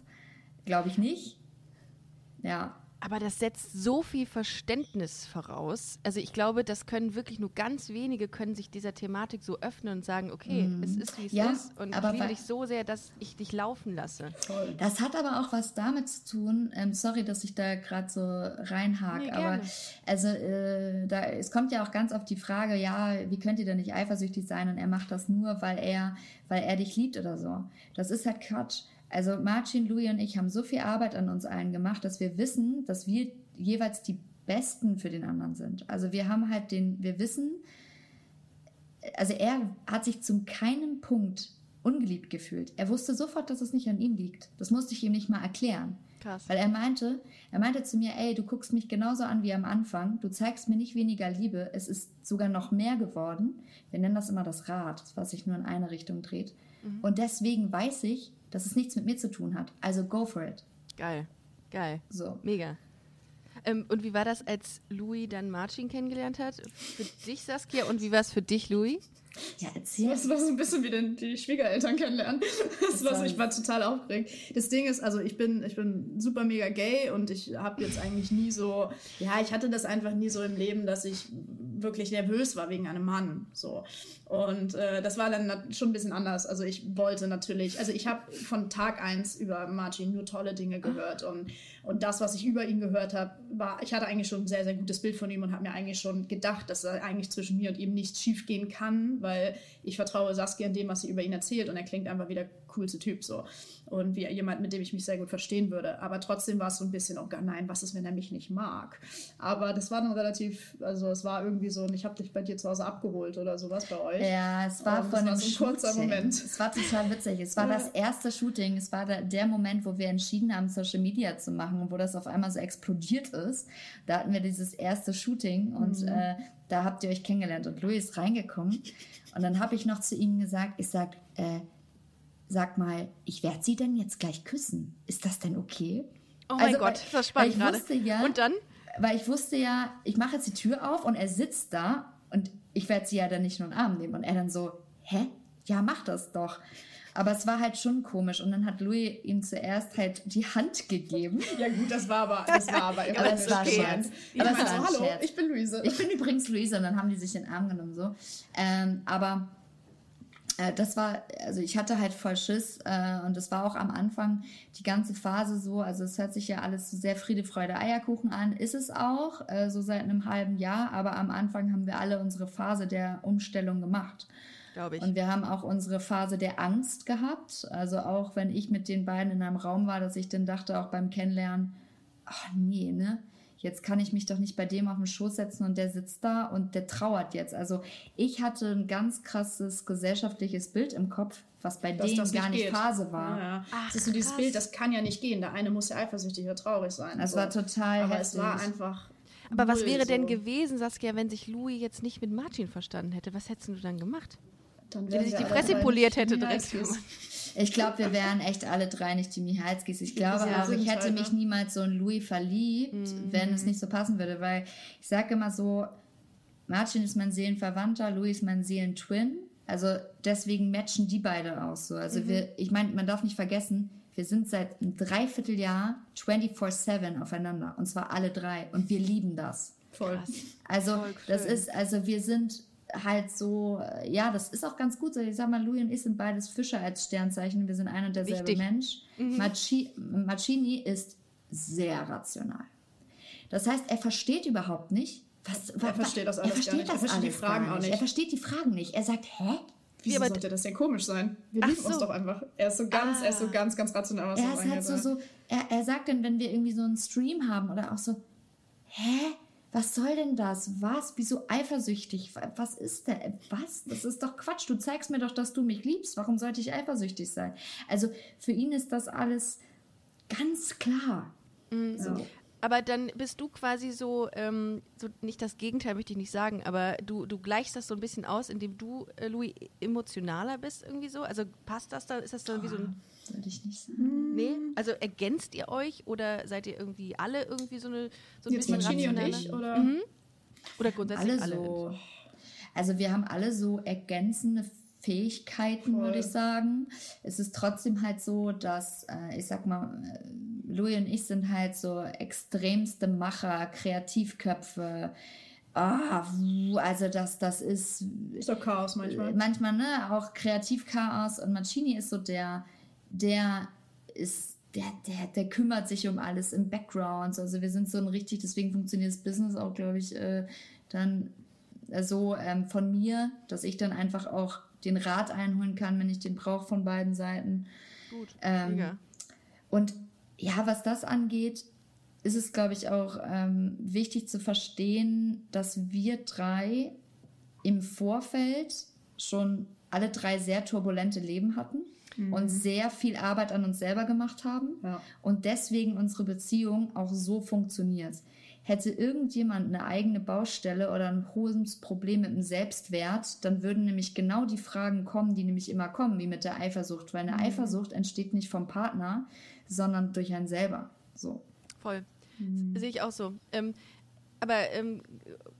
Glaube ich nicht. Ja, aber das setzt so viel Verständnis voraus. Also ich glaube, das können wirklich nur ganz wenige können sich dieser Thematik so öffnen und sagen, okay, mm. es ist wie es ja, ist und ich liebe dich so sehr, dass ich dich laufen lasse. Das hat aber auch was damit zu tun. Ähm, sorry, dass ich da gerade so reinhake, nee, aber also äh, da es kommt ja auch ganz oft die Frage, ja, wie könnt ihr denn nicht eifersüchtig sein und er macht das nur, weil er weil er dich liebt oder so. Das ist halt Quatsch. Also Martin, Louis und ich haben so viel Arbeit an uns allen gemacht, dass wir wissen, dass wir jeweils die Besten für den anderen sind. Also wir haben halt den, wir wissen, also er hat sich zum keinen Punkt ungeliebt gefühlt. Er wusste sofort, dass es nicht an ihm liegt. Das musste ich ihm nicht mal erklären. Krass. Weil er meinte, er meinte zu mir, ey, du guckst mich genauso an wie am Anfang. Du zeigst mir nicht weniger Liebe. Es ist sogar noch mehr geworden. Wir nennen das immer das Rad, was sich nur in eine Richtung dreht. Mhm. Und deswegen weiß ich, dass es nichts mit mir zu tun hat. Also go for it. Geil, geil. So. Mega. Ähm, und wie war das, als Louis dann Martin kennengelernt hat? Für dich, Saskia, und wie war es für dich, Louis? Ja, erzähl. Das war so ein bisschen wie den, die Schwiegereltern kennenlernen. Das, war so, ich war total aufgeregt. Das Ding ist, also ich bin, ich bin super mega gay und ich habe jetzt eigentlich nie so, ja, ich hatte das einfach nie so im Leben, dass ich wirklich nervös war wegen einem Mann. So. Und äh, das war dann schon ein bisschen anders. Also ich wollte natürlich, also ich habe von Tag eins über Martin nur tolle Dinge gehört und, und das, was ich über ihn gehört habe, war, ich hatte eigentlich schon ein sehr, sehr gutes Bild von ihm und habe mir eigentlich schon gedacht, dass eigentlich zwischen mir und ihm nichts schief gehen kann, weil ich vertraue Saskia in dem, was sie über ihn erzählt und er klingt einfach wie der coolste Typ so und wie jemand, mit dem ich mich sehr gut verstehen würde. Aber trotzdem war es so ein bisschen, oh Gott, nein, was ist, wenn er mich nicht mag? Aber das war dann relativ, also es war irgendwie so, und ich habe dich bei dir zu Hause abgeholt oder sowas bei euch. Ja, es war und von einem so ein kurzer Moment. Es war total witzig. Es war das erste Shooting. Es war der, der Moment, wo wir entschieden haben, Social Media zu machen und wo das auf einmal so explodiert ist. Da hatten wir dieses erste Shooting und mhm. äh, da habt ihr euch kennengelernt und Louis ist reingekommen. Und dann habe ich noch zu ihm gesagt, ich sag, äh, sag mal, ich werde sie denn jetzt gleich küssen. Ist das denn okay? Oh mein also, Gott, das war spannend gerade. Ja, und dann? weil ich wusste ja, ich mache jetzt die Tür auf und er sitzt da und ich werde sie ja dann nicht nur in den Arm nehmen. Und er dann so, hä? Ja, mach das doch. Aber es war halt schon komisch. Und dann hat Louis ihm zuerst halt die Hand gegeben. Ja gut, das war aber, das war aber, aber das war Scherz. Aber es war hallo, Scherz. ich bin Luise. Ich bin übrigens Luise. Und dann haben die sich in den Arm genommen so. Ähm, aber äh, das war, also ich hatte halt voll Schiss äh, und es war auch am Anfang die ganze Phase so, also es hört sich ja alles so sehr Friede, Freude, Eierkuchen an, ist es auch, äh, so seit einem halben Jahr, aber am Anfang haben wir alle unsere Phase der Umstellung gemacht glaube ich. Und wir haben auch unsere Phase der Angst gehabt. Also auch wenn ich mit den beiden in einem Raum war, dass ich dann dachte, auch beim Kennenlernen, ach nee, ne? Jetzt kann ich mich doch nicht bei dem auf den Schoß setzen und der sitzt da und der trauert jetzt. Also ich hatte ein ganz krasses gesellschaftliches Bild im Kopf, was bei Dass denen gar nicht geht. Phase war. Ja. Ach, das ist so dieses krass. Bild, das kann ja nicht gehen. Der eine muss ja eifersüchtig oder traurig sein. Das so. war total Aber heftig. es war einfach aber was wäre denn gewesen, Saskia, wenn sich Louis jetzt nicht mit Martin verstanden hätte? Was hättest du dann gemacht? Dann Wenn sich die Fresse poliert hätte direkt. Ich glaube, wir wären echt alle drei nicht die Michalskis. Ich glaube ja, ich hätte mich niemals so in Louis verliebt, mhm. wenn es nicht so passen würde, weil ich sage immer so, Martin ist mein Seelenverwandter, Louis ist mein Seelentwin. Also deswegen matchen die beide auch so. Also mhm. wir, ich meine, man darf nicht vergessen, wir sind seit einem Dreivierteljahr 24-7 aufeinander. Und zwar alle drei. Und wir lieben das. Voll. Also, Voll das ist, also wir sind halt so, äh, ja, das ist auch ganz gut. Ich sag mal, Louis und ich sind beides Fischer als Sternzeichen. Wir sind ein und derselbe Wichtig. Mensch. Mhm. Maci Macini ist sehr rational. Das heißt, er versteht überhaupt nicht, was. Er was, versteht das alles er versteht gar nicht. Er versteht die Fragen auch nicht. Er versteht die Fragen nicht. Er sagt, hä? Wieso ja, sollte das denn komisch sein? Wir lieben so. uns doch einfach. Er ist so ganz, ah. er ist so ah. ganz, ganz rational. Was er ist halt so, so er, er sagt dann, wenn wir irgendwie so einen Stream haben oder auch so, hä? Was soll denn das? Was? Wieso eifersüchtig? Was ist denn? Was? Das ist doch Quatsch. Du zeigst mir doch, dass du mich liebst. Warum sollte ich eifersüchtig sein? Also für ihn ist das alles ganz klar. Mhm. So. Aber dann bist du quasi so, ähm, so, nicht das Gegenteil möchte ich nicht sagen, aber du, du gleichst das so ein bisschen aus, indem du, äh, Louis, emotionaler bist irgendwie so. Also passt das dann? Ist das dann oh, wie so ein. Würde ich nicht sagen. Nee? Also ergänzt ihr euch oder seid ihr irgendwie alle irgendwie so eine so ein Jetzt bisschen Genie und ich oder? Mhm. Oder grundsätzlich alle? alle so. Also wir haben alle so ergänzende Fähigkeiten, Voll. würde ich sagen. Es ist trotzdem halt so, dass, äh, ich sag mal, äh, Louis und ich sind halt so extremste Macher, Kreativköpfe. Ah, also das, das ist. Ist doch Chaos manchmal. Manchmal, ne? Auch Kreativchaos. Und Mancini ist so der, der ist, der, der, der kümmert sich um alles im Background. Also wir sind so ein richtig, deswegen funktioniert das Business auch, glaube ich, äh, dann so ähm, von mir, dass ich dann einfach auch den Rat einholen kann, wenn ich den brauche von beiden Seiten. Gut. Ähm, und ja, was das angeht, ist es, glaube ich, auch ähm, wichtig zu verstehen, dass wir drei im Vorfeld schon alle drei sehr turbulente Leben hatten mhm. und sehr viel Arbeit an uns selber gemacht haben ja. und deswegen unsere Beziehung auch so funktioniert. Hätte irgendjemand eine eigene Baustelle oder ein hohes Problem mit dem Selbstwert, dann würden nämlich genau die Fragen kommen, die nämlich immer kommen, wie mit der Eifersucht. Weil eine mhm. Eifersucht entsteht nicht vom Partner, sondern durch einen selber. So. Voll. Mhm. Sehe ich auch so. Ähm, aber ähm,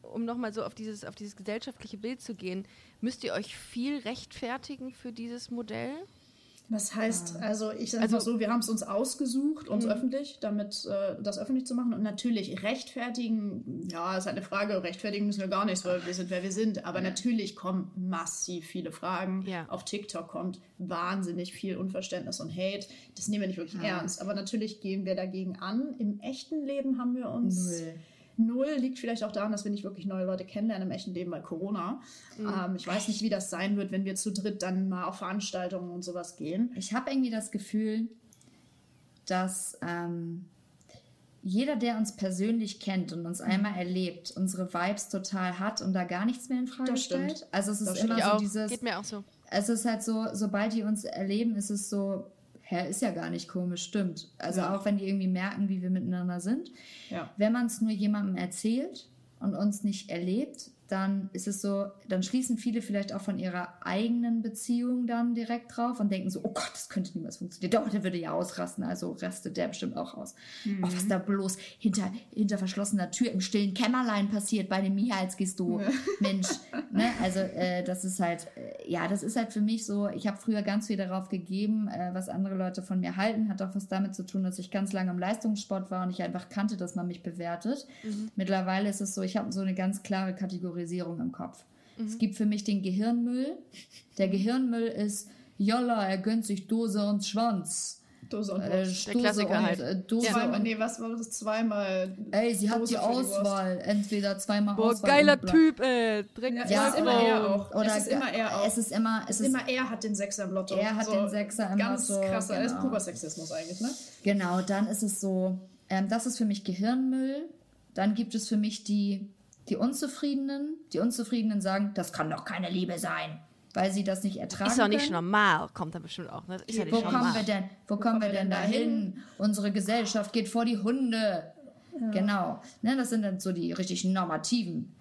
um nochmal so auf dieses, auf dieses gesellschaftliche Bild zu gehen, müsst ihr euch viel rechtfertigen für dieses Modell? Was heißt, also ich sage also, so, wir haben es uns ausgesucht, uns mhm. öffentlich, damit äh, das öffentlich zu machen. Und natürlich rechtfertigen, ja, ist halt eine Frage, rechtfertigen müssen wir gar nichts, weil wir sind, wer wir sind. Aber ja. natürlich kommen massiv viele Fragen. Ja. Auf TikTok kommt wahnsinnig viel Unverständnis und Hate. Das nehmen wir nicht wirklich ja. ernst. Aber natürlich gehen wir dagegen an. Im echten Leben haben wir uns. Null Null liegt vielleicht auch daran, dass wir nicht wirklich neue Leute kennenlernen im echten Leben bei Corona. Mhm. Ähm, ich weiß nicht, wie das sein wird, wenn wir zu dritt dann mal auf Veranstaltungen und sowas gehen. Ich habe irgendwie das Gefühl, dass ähm, jeder, der uns persönlich kennt und uns mhm. einmal erlebt, unsere Vibes total hat und da gar nichts mehr in Frage das stellt. Stimmt. Also es ist das immer so auch. dieses. Geht mir auch so. Es ist halt so, sobald die uns erleben, ist es so, hä, ist ja gar nicht komisch, stimmt. Also ja. auch wenn die irgendwie merken, wie wir miteinander sind. Ja. Wenn man es nur jemandem erzählt und uns nicht erlebt, dann ist es so, dann schließen viele vielleicht auch von ihrer eigenen Beziehung dann direkt drauf und denken so, oh Gott, das könnte niemals funktionieren. Doch, der würde ja ausrasten, also rastet der bestimmt auch aus. Mhm. Oh, was da bloß hinter, hinter verschlossener Tür im stillen Kämmerlein passiert bei dem Michaels du, Mensch. Ne? Also äh, das ist halt, äh, ja, das ist halt für mich so, ich habe früher ganz viel darauf gegeben, äh, was andere Leute von mir halten, hat auch was damit zu tun, dass ich ganz lange im Leistungssport war und ich einfach kannte, dass man mich bewertet. Mhm. Mittlerweile ist es so, ich habe so eine ganz klare Kategorie Priorisierung im Kopf. Mhm. Es gibt für mich den Gehirnmüll. Der Gehirnmüll ist, jolla, er gönnt sich Dose und Schwanz. Dose und äh, Dose Der Klassiker und, halt. Äh, Dose zweimal, nee, was war das? Zweimal. Ey, sie Dose hat die Auswahl. Entweder zweimal Boah, Auswahl. geiler Typ, ey. Direkt ja, es ist immer er auch. Oder es ist immer er auch. Es ist immer, es ist immer er hat den Sechser im Lotto. Er hat so den Sechser im ganz Lotto. Ganz krasser, genau. ist purer Sexismus eigentlich, ne? Genau, dann ist es so, ähm, das ist für mich Gehirnmüll. Dann gibt es für mich die die Unzufriedenen, die Unzufriedenen sagen, das kann doch keine Liebe sein, weil sie das nicht ertragen. Ist doch nicht können. normal, kommt da bestimmt auch. Ne? Ist ja wo kommen wir denn? Wo, wo kommen wir denn dahin? Unsere Gesellschaft geht vor die Hunde. Ja. Genau. Ne, das sind dann so die richtig normativen.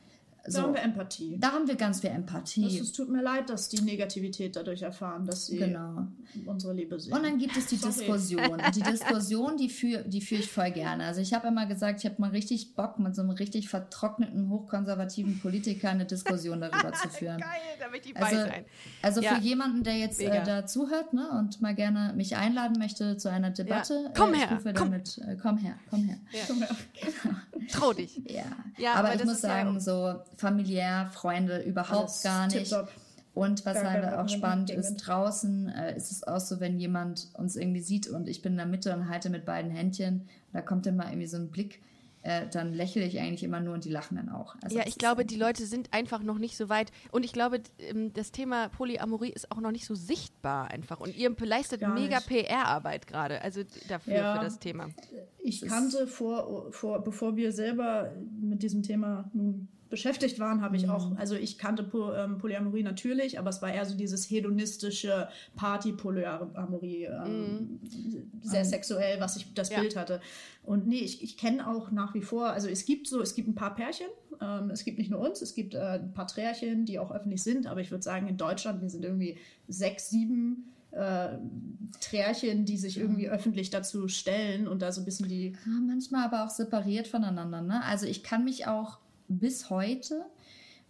So. Da haben wir Empathie. Da haben wir ganz viel Empathie. Es tut mir leid, dass die Negativität dadurch erfahren, dass sie genau. unsere Liebe sehen. Und dann gibt es die Sorry. Diskussion. Und die Diskussion, die führe die führ ich voll gerne. Also ich habe immer gesagt, ich habe mal richtig Bock, mit so einem richtig vertrockneten, hochkonservativen Politiker eine Diskussion darüber zu führen. Geil, da möchte ich also, sein. Also ja. für jemanden, der jetzt äh, da zuhört ne, und mal gerne mich einladen möchte zu einer Debatte. Ja. Komm äh, her. Komm. Damit, äh, komm her, komm her. Ja. Komm her. Trau dich. Ja, ja aber, aber ich muss sagen, so familiär, Freunde überhaupt Alles gar nicht. Tipptopp. Und was halt auch spannend ist, draußen äh, ist es auch so, wenn jemand uns irgendwie sieht und ich bin in der Mitte und halte mit beiden Händchen, da kommt immer irgendwie so ein Blick äh, dann lächle ich eigentlich immer nur und die lachen dann auch. Also ja, ich glaube, die Leute sind einfach noch nicht so weit. Und ich glaube, ähm, das Thema Polyamorie ist auch noch nicht so sichtbar einfach. Und ihr leistet mega PR-Arbeit gerade, also dafür, ja, für das Thema. Ich kannte vor, vor, bevor wir selber mit diesem Thema nun beschäftigt waren, habe ich auch, mhm. also ich kannte ähm, Polyamorie natürlich, aber es war eher so dieses hedonistische Party-Polyamorie, ähm, mhm. sehr mhm. sexuell, was ich das ja. Bild hatte. Und nee, ich, ich kenne auch nach wie vor, also es gibt so, es gibt ein paar Pärchen, ähm, es gibt nicht nur uns, es gibt äh, ein paar Trärchen, die auch öffentlich sind, aber ich würde sagen, in Deutschland, wir sind irgendwie sechs, sieben äh, Trärchen, die sich irgendwie öffentlich dazu stellen und da so ein bisschen die. Ja, manchmal aber auch separiert voneinander, ne? Also ich kann mich auch bis heute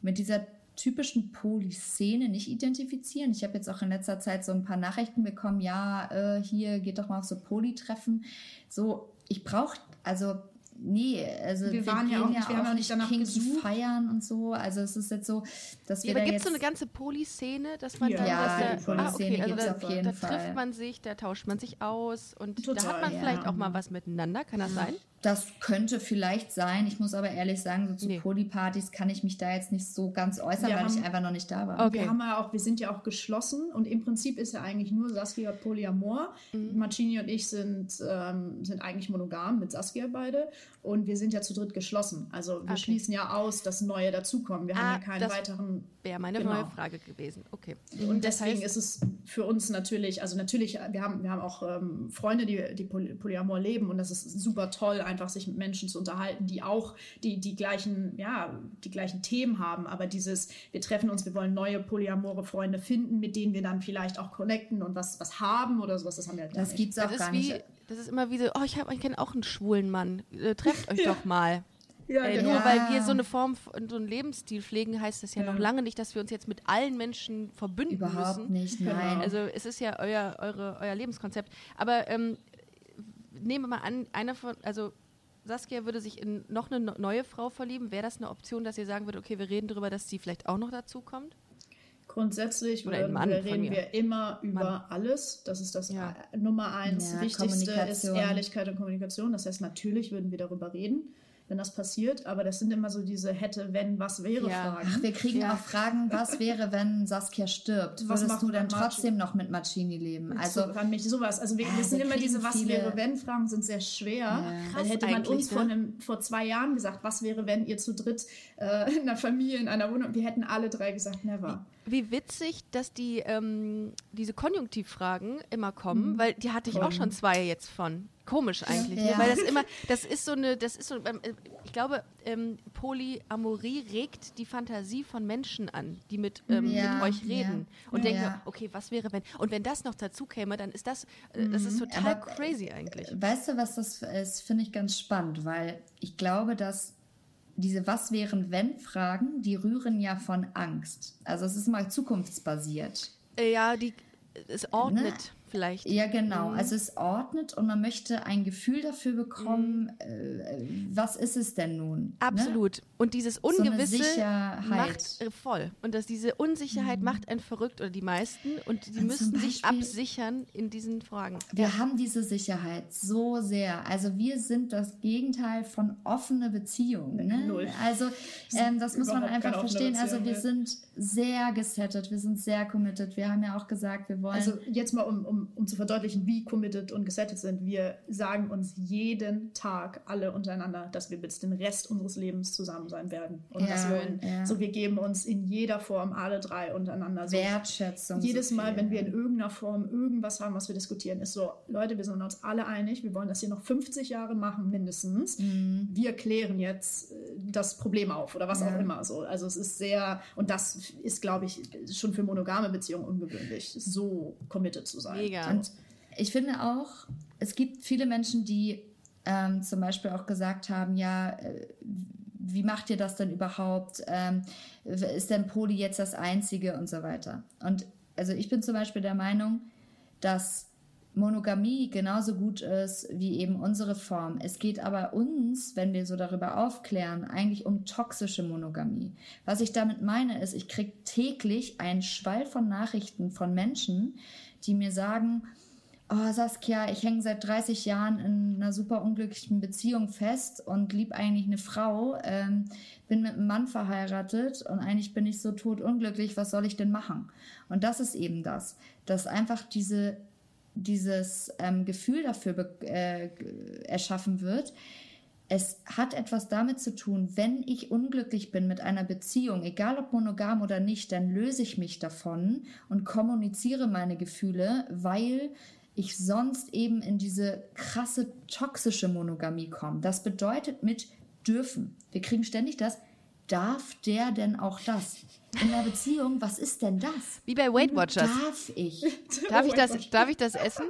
mit dieser typischen Polyszene nicht identifizieren. Ich habe jetzt auch in letzter Zeit so ein paar Nachrichten bekommen, ja, äh, hier geht doch mal auf so Polytreffen. So, ich brauche, also nee, also wir, wir waren ja auch, ja wir haben auch nicht danach Kinky feiern und so. Also es ist jetzt so, dass wir ja, aber gibt es so eine ganze Polyszene, dass man ja, dann ja, das, die Polyszene ah, okay, also auf jeden da Fall. Da trifft man sich, da tauscht man sich aus und Total, da hat man vielleicht auch mal was miteinander. Kann das sein? Das könnte vielleicht sein. Ich muss aber ehrlich sagen, so zu nee. Polypartys kann ich mich da jetzt nicht so ganz äußern, wir weil haben, ich einfach noch nicht da war. Okay. Wir, haben ja auch, wir sind ja auch geschlossen und im Prinzip ist ja eigentlich nur Saskia Polyamor. Mhm. Marcini und ich sind, ähm, sind eigentlich monogam mit Saskia beide und wir sind ja zu dritt geschlossen. Also wir okay. schließen ja aus, dass neue dazukommen. Wir ah, haben ja keinen weiteren. Wäre meine genau. neue Frage gewesen. Okay. Und deswegen heißt, ist es für uns natürlich, also natürlich, wir haben, wir haben auch ähm, Freunde, die, die Polyamor leben und das ist super toll, einfach sich mit Menschen zu unterhalten, die auch die, die gleichen, ja, die gleichen Themen haben. Aber dieses, wir treffen uns, wir wollen neue polyamore Freunde finden, mit denen wir dann vielleicht auch connecten und was, was haben oder sowas, das haben wir halt Das gibt es auch gar nicht. Wie, das ist immer wie so, oh, ich, ich kenne auch einen schwulen Mann. Äh, trefft euch doch mal. Ja, äh, Nur weil wir so eine Form, so einen Lebensstil pflegen, heißt das ja, ja, noch lange nicht, dass wir uns jetzt mit allen Menschen verbünden Überhaupt müssen. nicht, genau. nein. Also es ist ja euer, eure, euer Lebenskonzept. Aber ähm, nehmen wir mal an, einer von, also Saskia würde sich in noch eine neue Frau verlieben. Wäre das eine Option, dass ihr sagen würdet, okay, wir reden darüber, dass sie vielleicht auch noch dazu kommt? Grundsätzlich Oder Mann, reden wir immer über Mann. alles. Das ist das ja. Nummer eins. Ja, Wichtigste ist Ehrlichkeit und Kommunikation. Das heißt, natürlich würden wir darüber reden wenn das passiert. Aber das sind immer so diese hätte, wenn, was wäre ja. Fragen. Ach, wir kriegen ja. auch Fragen, was wäre, wenn Saskia stirbt? Was Würdest du denn trotzdem noch mit Marcini leben? Also so, mich sowas. Also wir, das sind immer diese was wäre, wenn Fragen sind sehr schwer. Ja. Weil hätte man uns ne? vor, einem, vor zwei Jahren gesagt, was wäre, wenn ihr zu dritt äh, in einer Familie, in einer Wohnung, wir hätten alle drei gesagt, never. Wie, wie witzig, dass die ähm, diese Konjunktivfragen immer kommen, mhm. weil die hatte ich auch schon zwei jetzt von. Komisch eigentlich, ne? Ja. weil das immer, das ist so eine, das ist so, ähm, äh, ich glaube, ähm, Polyamorie regt die Fantasie von Menschen an, die mit, ähm, Ja, mit euch reden ja. und denken, okay, was wäre wenn, und wenn das noch dazu käme, dann ist das, äh, das ist total Mhm. Aber, crazy eigentlich. Weißt du, was das ist, finde ich ganz spannend, weil ich glaube, dass diese Was wären wenn Fragen, die rühren ja von Angst. Also es ist mal zukunftsbasiert. Äh, ja, die, es ordnet Ne? Vielleicht. Ja, genau. Also es ordnet und man möchte ein Gefühl dafür bekommen, äh, was ist es denn nun? Ne? Absolut. Und dieses Ungewisse Sicherheit. macht äh, voll. Und dass diese Unsicherheit macht einen verrückt oder die meisten und die Mhm. zum müssten sich absichern in diesen Fragen. Wir haben diese Sicherheit so sehr. Also wir sind das Gegenteil von offene Beziehungen. Ne? Null. Also ähm, das muss man einfach verstehen. Also wir ja. sind sehr gesettet, wir sind sehr committed. Wir haben ja auch gesagt, wir wollen. Also jetzt mal, um, um, um zu verdeutlichen, wie committed und gesettet sind. Wir sagen uns jeden Tag alle untereinander, dass wir bis den Rest unseres Lebens zusammen sein werden. Und Ja, das wollen. ja. So, wir geben uns in jeder Form alle drei untereinander. So, Wertschätzung. jedes so Mal, wenn wir in irgendeiner Form irgendwas haben, was wir diskutieren, ist so, Leute, wir sind uns alle einig, wir wollen das hier noch 50 Jahre machen, mindestens. Mhm. Wir klären jetzt äh, das Problem auf oder was Ja. auch immer. So. Also es ist sehr, und das ist, glaube ich, schon für monogame Beziehungen ungewöhnlich, so committed zu sein. Mega. Und ich finde auch, es gibt viele Menschen, die ähm, zum Beispiel auch gesagt haben, ja, äh, wie macht ihr das denn überhaupt? Ähm, ist denn Poli jetzt das Einzige und so weiter? Und also ich bin zum Beispiel der Meinung, dass Monogamie genauso gut ist wie eben unsere Form. Es geht aber uns, wenn wir so darüber aufklären, eigentlich um toxische Monogamie. Was ich damit meine, ist, ich kriege täglich einen Schwall von Nachrichten von Menschen, die mir sagen, oh Saskia, ich hänge seit 30 Jahren in einer super unglücklichen Beziehung fest und lieb eigentlich eine Frau, ähm, bin mit einem Mann verheiratet und eigentlich bin ich so tot unglücklich, was soll ich denn machen? Und das ist eben das, dass einfach diese, dieses ähm, Gefühl dafür äh, erschaffen wird, es hat etwas damit zu tun, wenn ich unglücklich bin mit einer Beziehung, egal ob monogam oder nicht, dann löse ich mich davon und kommuniziere meine Gefühle, weil ich sonst eben in diese krasse toxische Monogamie komme. Das bedeutet mit dürfen. Wir kriegen ständig das, darf der denn auch das? In einer Beziehung, was ist denn das? Wie bei Weight Watchers. Darf ich? Darf ich das, darf ich das essen?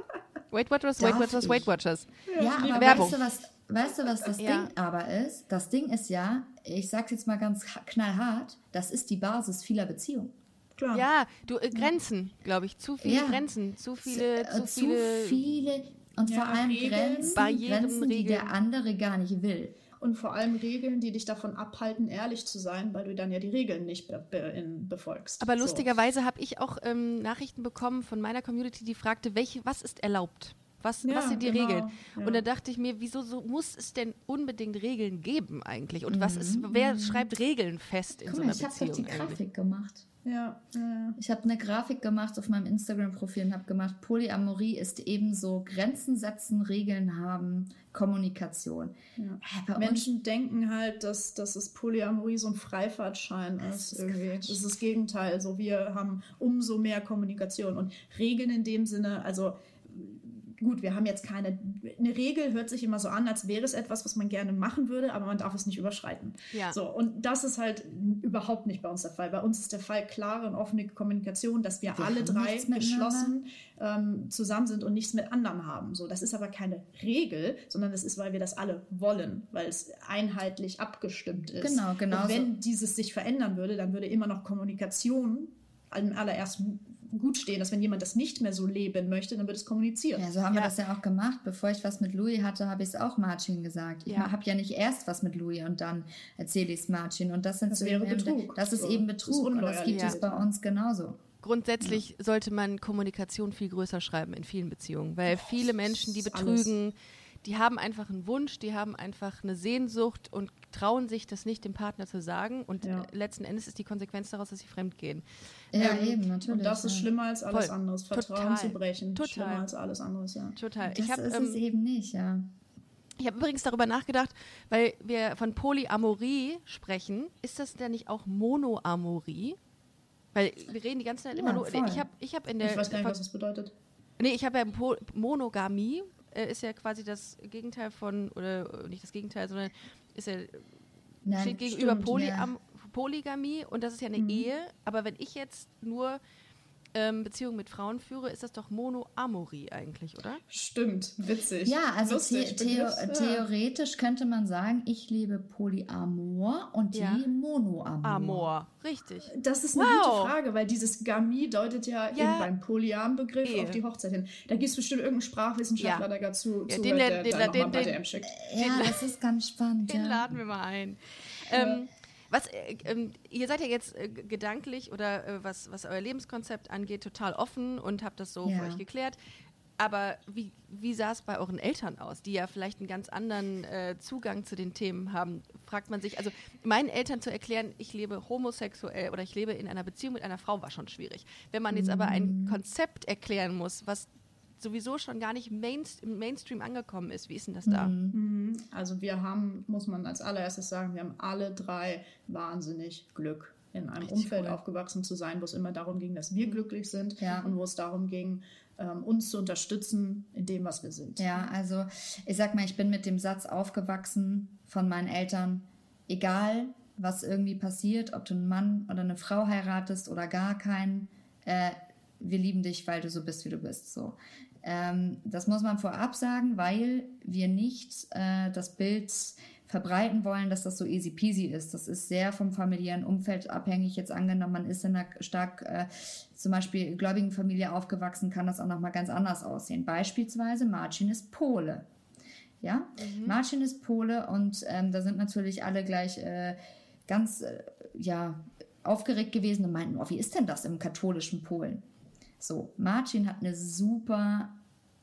Weight Watchers, Weight Watchers? Weight Watchers. Ja, aber Werbung. weißt du, was, weißt du, was das Ja. Ding aber ist? Das Ding ist ja, ich sag's jetzt mal ganz ha- knallhart, das ist die Basis vieler Beziehungen. Klar. Ja, du, äh, Grenzen, glaube ich. Zu viele Ja. Grenzen, zu viele, Äh, zu viele. viele und Ja, vor allem Regeln, Grenzen, Barrieren, Grenzen, die der Regeln. andere gar nicht will. Und vor allem Regeln, die dich davon abhalten, ehrlich zu sein, weil du dann ja die Regeln nicht be be in befolgst. Aber So. lustigerweise habe ich auch ähm, Nachrichten bekommen von meiner Community, die fragte, welche, was ist erlaubt? Was, Ja, was sind die genau, Regeln? ja. Und da dachte ich mir, wieso so muss es denn unbedingt Regeln geben eigentlich? Und Mhm. was ist, wer schreibt Regeln fest in Guck so mal, einer ich habe doch Beziehung die eigentlich? Grafik gemacht. Ja, ja. Ich habe eine Grafik gemacht auf meinem Instagram-Profil und habe gemacht, Polyamorie ist ebenso Grenzen setzen, Regeln haben, Kommunikation. Ja. Äh, Menschen denken halt, dass, dass es Polyamorie so ein Freifahrtschein ist. ist irgendwie. Quatsch. Das ist das Gegenteil. Also wir haben umso mehr Kommunikation und Regeln in dem Sinne, also gut, wir haben jetzt keine, eine Regel hört sich immer so an, als wäre es etwas, was man gerne machen würde, aber man darf es nicht überschreiten. Ja. So, und das ist halt überhaupt nicht bei uns der Fall. Bei uns ist der Fall klare und offene Kommunikation, dass wir, Wir alle drei geschlossen ähm, zusammen sind und nichts mit anderen haben. So, das ist aber keine Regel, sondern das ist, weil wir das alle wollen, weil es einheitlich abgestimmt ist. Genau, genau Und wenn so. dieses sich verändern würde, dann würde immer noch Kommunikation im allerersten gut stehen, dass wenn jemand das nicht mehr so leben möchte, dann wird es kommuniziert. Ja, so haben wir Ja. das ja auch gemacht. Bevor ich was mit Louis hatte, habe ich es auch Marcin gesagt. Ich Ja. habe ja nicht erst was mit Louis und dann erzähle ich es Marcin. Und das, sind Das so wäre eben- Betrug. Das ist So, eben das ist Betrug. und das gibt es bei uns genauso. Grundsätzlich sollte man Kommunikation viel größer schreiben in vielen Beziehungen, weil viele Menschen, die ist alles. Die haben einfach einen Wunsch, die haben einfach eine Sehnsucht und trauen sich das nicht dem Partner zu sagen und Ja. äh, letzten Endes ist die Konsequenz daraus, dass sie fremd gehen. Ja, Ähm, eben, natürlich. Und das ist schlimmer als alles Voll. anderes. Vertrauen Total. zu brechen. Total. Schlimmer als alles anderes, ja. Total. Das ich habe ist es ähm, eben nicht, ja. ich hab übrigens darüber nachgedacht, weil wir von Polyamorie sprechen, ist das denn nicht auch Monoamorie? Weil wir reden die ganze Zeit immer Ja, nur. voll. Ich habe ich hab in der Ich weiß gar nicht, was das bedeutet. Nee, ich habe ja Monogamie äh, ist ja quasi das Gegenteil von, oder nicht das Gegenteil, sondern ist ja Nein, steht gegenüber stimmt, Polyam ja. Polygamie und das ist ja eine Mhm. Ehe. Aber wenn ich jetzt nur ähm, Beziehungen mit Frauen führe, ist das doch Monoamorie eigentlich, oder? Stimmt, witzig. Ja, also Lustig, the theo Begriff, ja. theoretisch könnte man sagen, ich lebe Polyamor und Ja. die Monoamor. Amor, richtig. Das ist eine Wow. gute Frage, weil dieses Gamie deutet ja, Ja. eben beim Polyam-Begriff auf die Hochzeit hin. Da gibt es bestimmt irgendeinen Sprachwissenschaftler, Ja. der dazu Ja, zuhört, den- der den- da den- bei den- DM schickt. Ja, das ist ganz spannend. Den ja. laden wir mal ein. Ähm, was, äh, ähm, ihr seid ja jetzt äh, gedanklich oder äh, was, was euer Lebenskonzept angeht, total offen und habt das so Ja. für euch geklärt. Aber wie, wie sah es bei euren Eltern aus, die ja vielleicht einen ganz anderen äh, Zugang zu den Themen haben? Fragt man sich, also meinen Eltern zu erklären, ich lebe homosexuell oder ich lebe in einer Beziehung mit einer Frau, war schon schwierig. Wenn man jetzt aber ein Konzept erklären muss, was sowieso schon gar nicht Mainst im Mainstream angekommen ist, wie ist denn das da? Mhm. Also wir haben, muss man als allererstes sagen, wir haben alle drei wahnsinnig Glück, in einem Richtig Umfeld cool. Mhm. aufgewachsen zu sein, wo es immer darum ging, dass wir glücklich sind Ja. und wo es darum ging, ähm, uns zu unterstützen in dem, was wir sind. Ja, also ich sag mal, ich bin mit dem Satz aufgewachsen von meinen Eltern, egal was irgendwie passiert, ob du einen Mann oder eine Frau heiratest oder gar keinen, äh, wir lieben dich, weil du so bist, wie du bist. So. Ähm, das muss man vorab sagen, weil wir nicht äh, das Bild verbreiten wollen, dass das so easy peasy ist. Das ist sehr vom familiären Umfeld abhängig. Jetzt angenommen, man ist in einer stark äh, zum Beispiel gläubigen Familie aufgewachsen, kann das auch noch mal ganz anders aussehen. Beispielsweise Marcin ist Pole. Ja, Marcin ist Pole und ähm, da sind natürlich alle gleich äh, ganz äh, ja aufgeregt gewesen und meinten, oh, wie ist denn das im katholischen Polen? So, Marcin hat eine super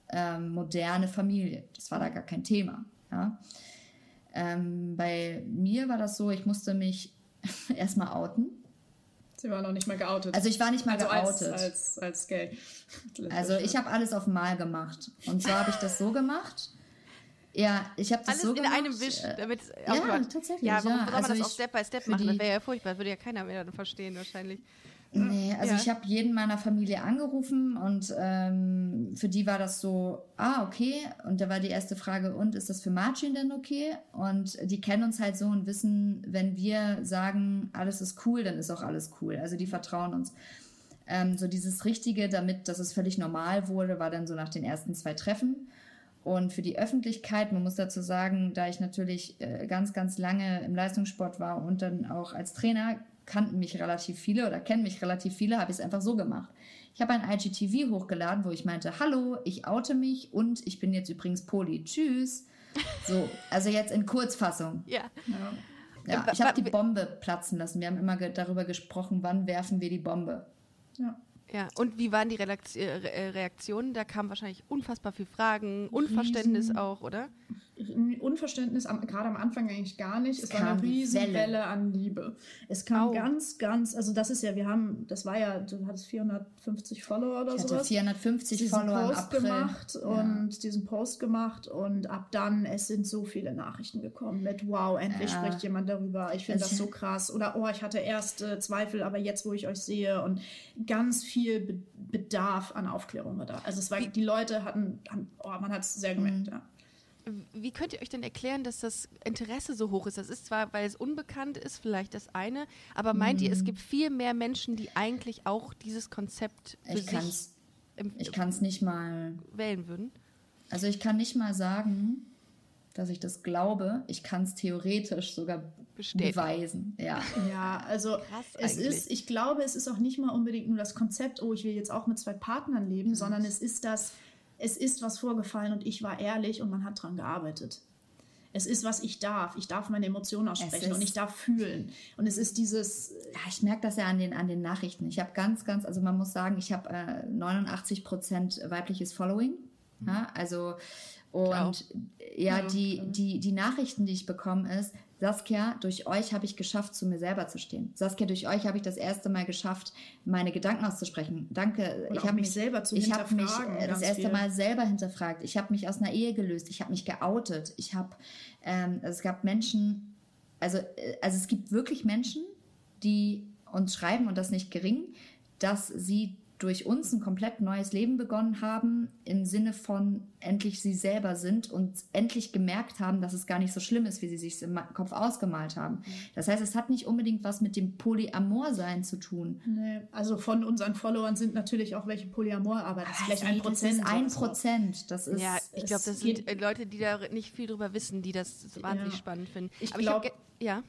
ähm, moderne Familie. Das war da gar kein Thema. Ja? Ähm, bei mir war das so, ich musste mich erstmal outen. Sie war noch nicht mal geoutet. Also ich war nicht mal also als, geoutet. als, als gay. Also ich habe alles auf Mal gemacht. Und zwar habe ich das so gemacht. Ja, ich habe das Alles so in gemacht. einem Wisch, äh, damit ja, tatsächlich, Ja, warum ja. soll man Also das auch Step by Step machen? Das wäre ja furchtbar, das würde ja keiner mehr dann verstehen wahrscheinlich. Nee, also Ja. ich habe jeden meiner Familie angerufen und ähm, für die war das so, ah, okay. Und da war die erste Frage, und ist das für Marcin denn okay? Und die kennen uns halt so und wissen, wenn wir sagen, alles ist cool, dann ist auch alles cool. Also die vertrauen uns. Ähm, so dieses Richtige, damit, dass es völlig normal wurde, war dann so nach den ersten zwei Treffen. Und für die Öffentlichkeit, man muss dazu sagen, da ich natürlich äh, ganz, ganz lange im Leistungssport war und dann auch als Trainer, kannten mich relativ viele oder kennen mich relativ viele, habe ich es einfach so gemacht. Ich habe ein IGTV hochgeladen, wo ich meinte, hallo, ich oute mich und ich bin jetzt übrigens Poli. Tschüss. So, also jetzt in Kurzfassung. Ja. Ja. Ja, ich habe die Bombe platzen lassen. Wir haben immer ge darüber gesprochen, wann werfen wir die Bombe. Ja. Ja, und wie waren die Reakt- äh, Re- äh, Reaktionen? Da kamen wahrscheinlich unfassbar viele Fragen, Unverständnis auch, oder? Unverständnis, am, gerade am Anfang eigentlich gar nicht. Es, Es war eine Riesenwelle Welle. an Liebe. Es kam Au. ganz, ganz, also das ist ja, wir haben, das war ja, du hattest 450 Follower oder Ich hatte sowas. 450 diesen Follower im Post April. gemacht Ja. und diesen Post gemacht und ab dann, es sind so viele Nachrichten gekommen mit wow, endlich Ja. spricht jemand darüber, ich finde Also das so krass oder oh, ich hatte erst äh, Zweifel, aber jetzt, wo ich euch sehe und ganz viel Be Bedarf an Aufklärung war da. Also es war, die Leute hatten, haben, oh, man hat es sehr gemerkt, Mhm. ja. Wie könnt ihr euch denn erklären, dass das Interesse so hoch ist? Das ist zwar, weil es unbekannt ist, vielleicht das eine, aber meint ihr, Mhm. es gibt viel mehr Menschen, die eigentlich auch dieses Konzept für Ich sich ich kann es nicht mal, wählen würden? also ich kann nicht mal sagen, dass ich das glaube. Ich kann es theoretisch sogar Bestätigen. beweisen. Ja. Ja, also Krass es eigentlich. ist, ich glaube, es ist auch nicht mal unbedingt nur das Konzept, oh, ich will jetzt auch mit zwei Partnern leben, sondern es ist das, es ist was vorgefallen und ich war ehrlich und man hat dran gearbeitet. Es ist, was ich darf. Ich darf meine Emotionen aussprechen und ich darf fühlen. Und es ist dieses, Ja, ich merke das ja an den, an den Nachrichten. Ich habe ganz, ganz, also man muss sagen, ich habe äh, 89 Prozent weibliches Following. Ja, also und ja, Ja, die, die, die Nachrichten, die ich bekomme, ist, Saskia, durch euch habe ich geschafft, zu mir selber zu stehen. Saskia, durch euch habe ich das erste Mal geschafft, meine Gedanken auszusprechen. Danke. Und ich habe mich mich selber zu Ich habe mich äh, das erste viel. Mal selber hinterfragt. Ich habe mich aus einer Ehe gelöst. Ich habe mich geoutet. Ich habe, ähm, es gab Menschen, also, äh, also es gibt wirklich Menschen, die uns schreiben und das nicht gering, dass sie durch uns ein komplett neues Leben begonnen haben, im Sinne von endlich sie selber sind und endlich gemerkt haben, dass es gar nicht so schlimm ist, wie sie sich im Kopf ausgemalt haben. Das heißt, es hat nicht unbedingt was mit dem Polyamor-Sein zu tun. Nee, also von unseren Followern sind natürlich auch welche Polyamor, aber das ist vielleicht ein Prozent. Das ist ein Prozent. Das ist, ja, ich glaube, das sind Leute, die da nicht viel drüber wissen, die das wahnsinnig ja. spannend finden. Ich glaube, ja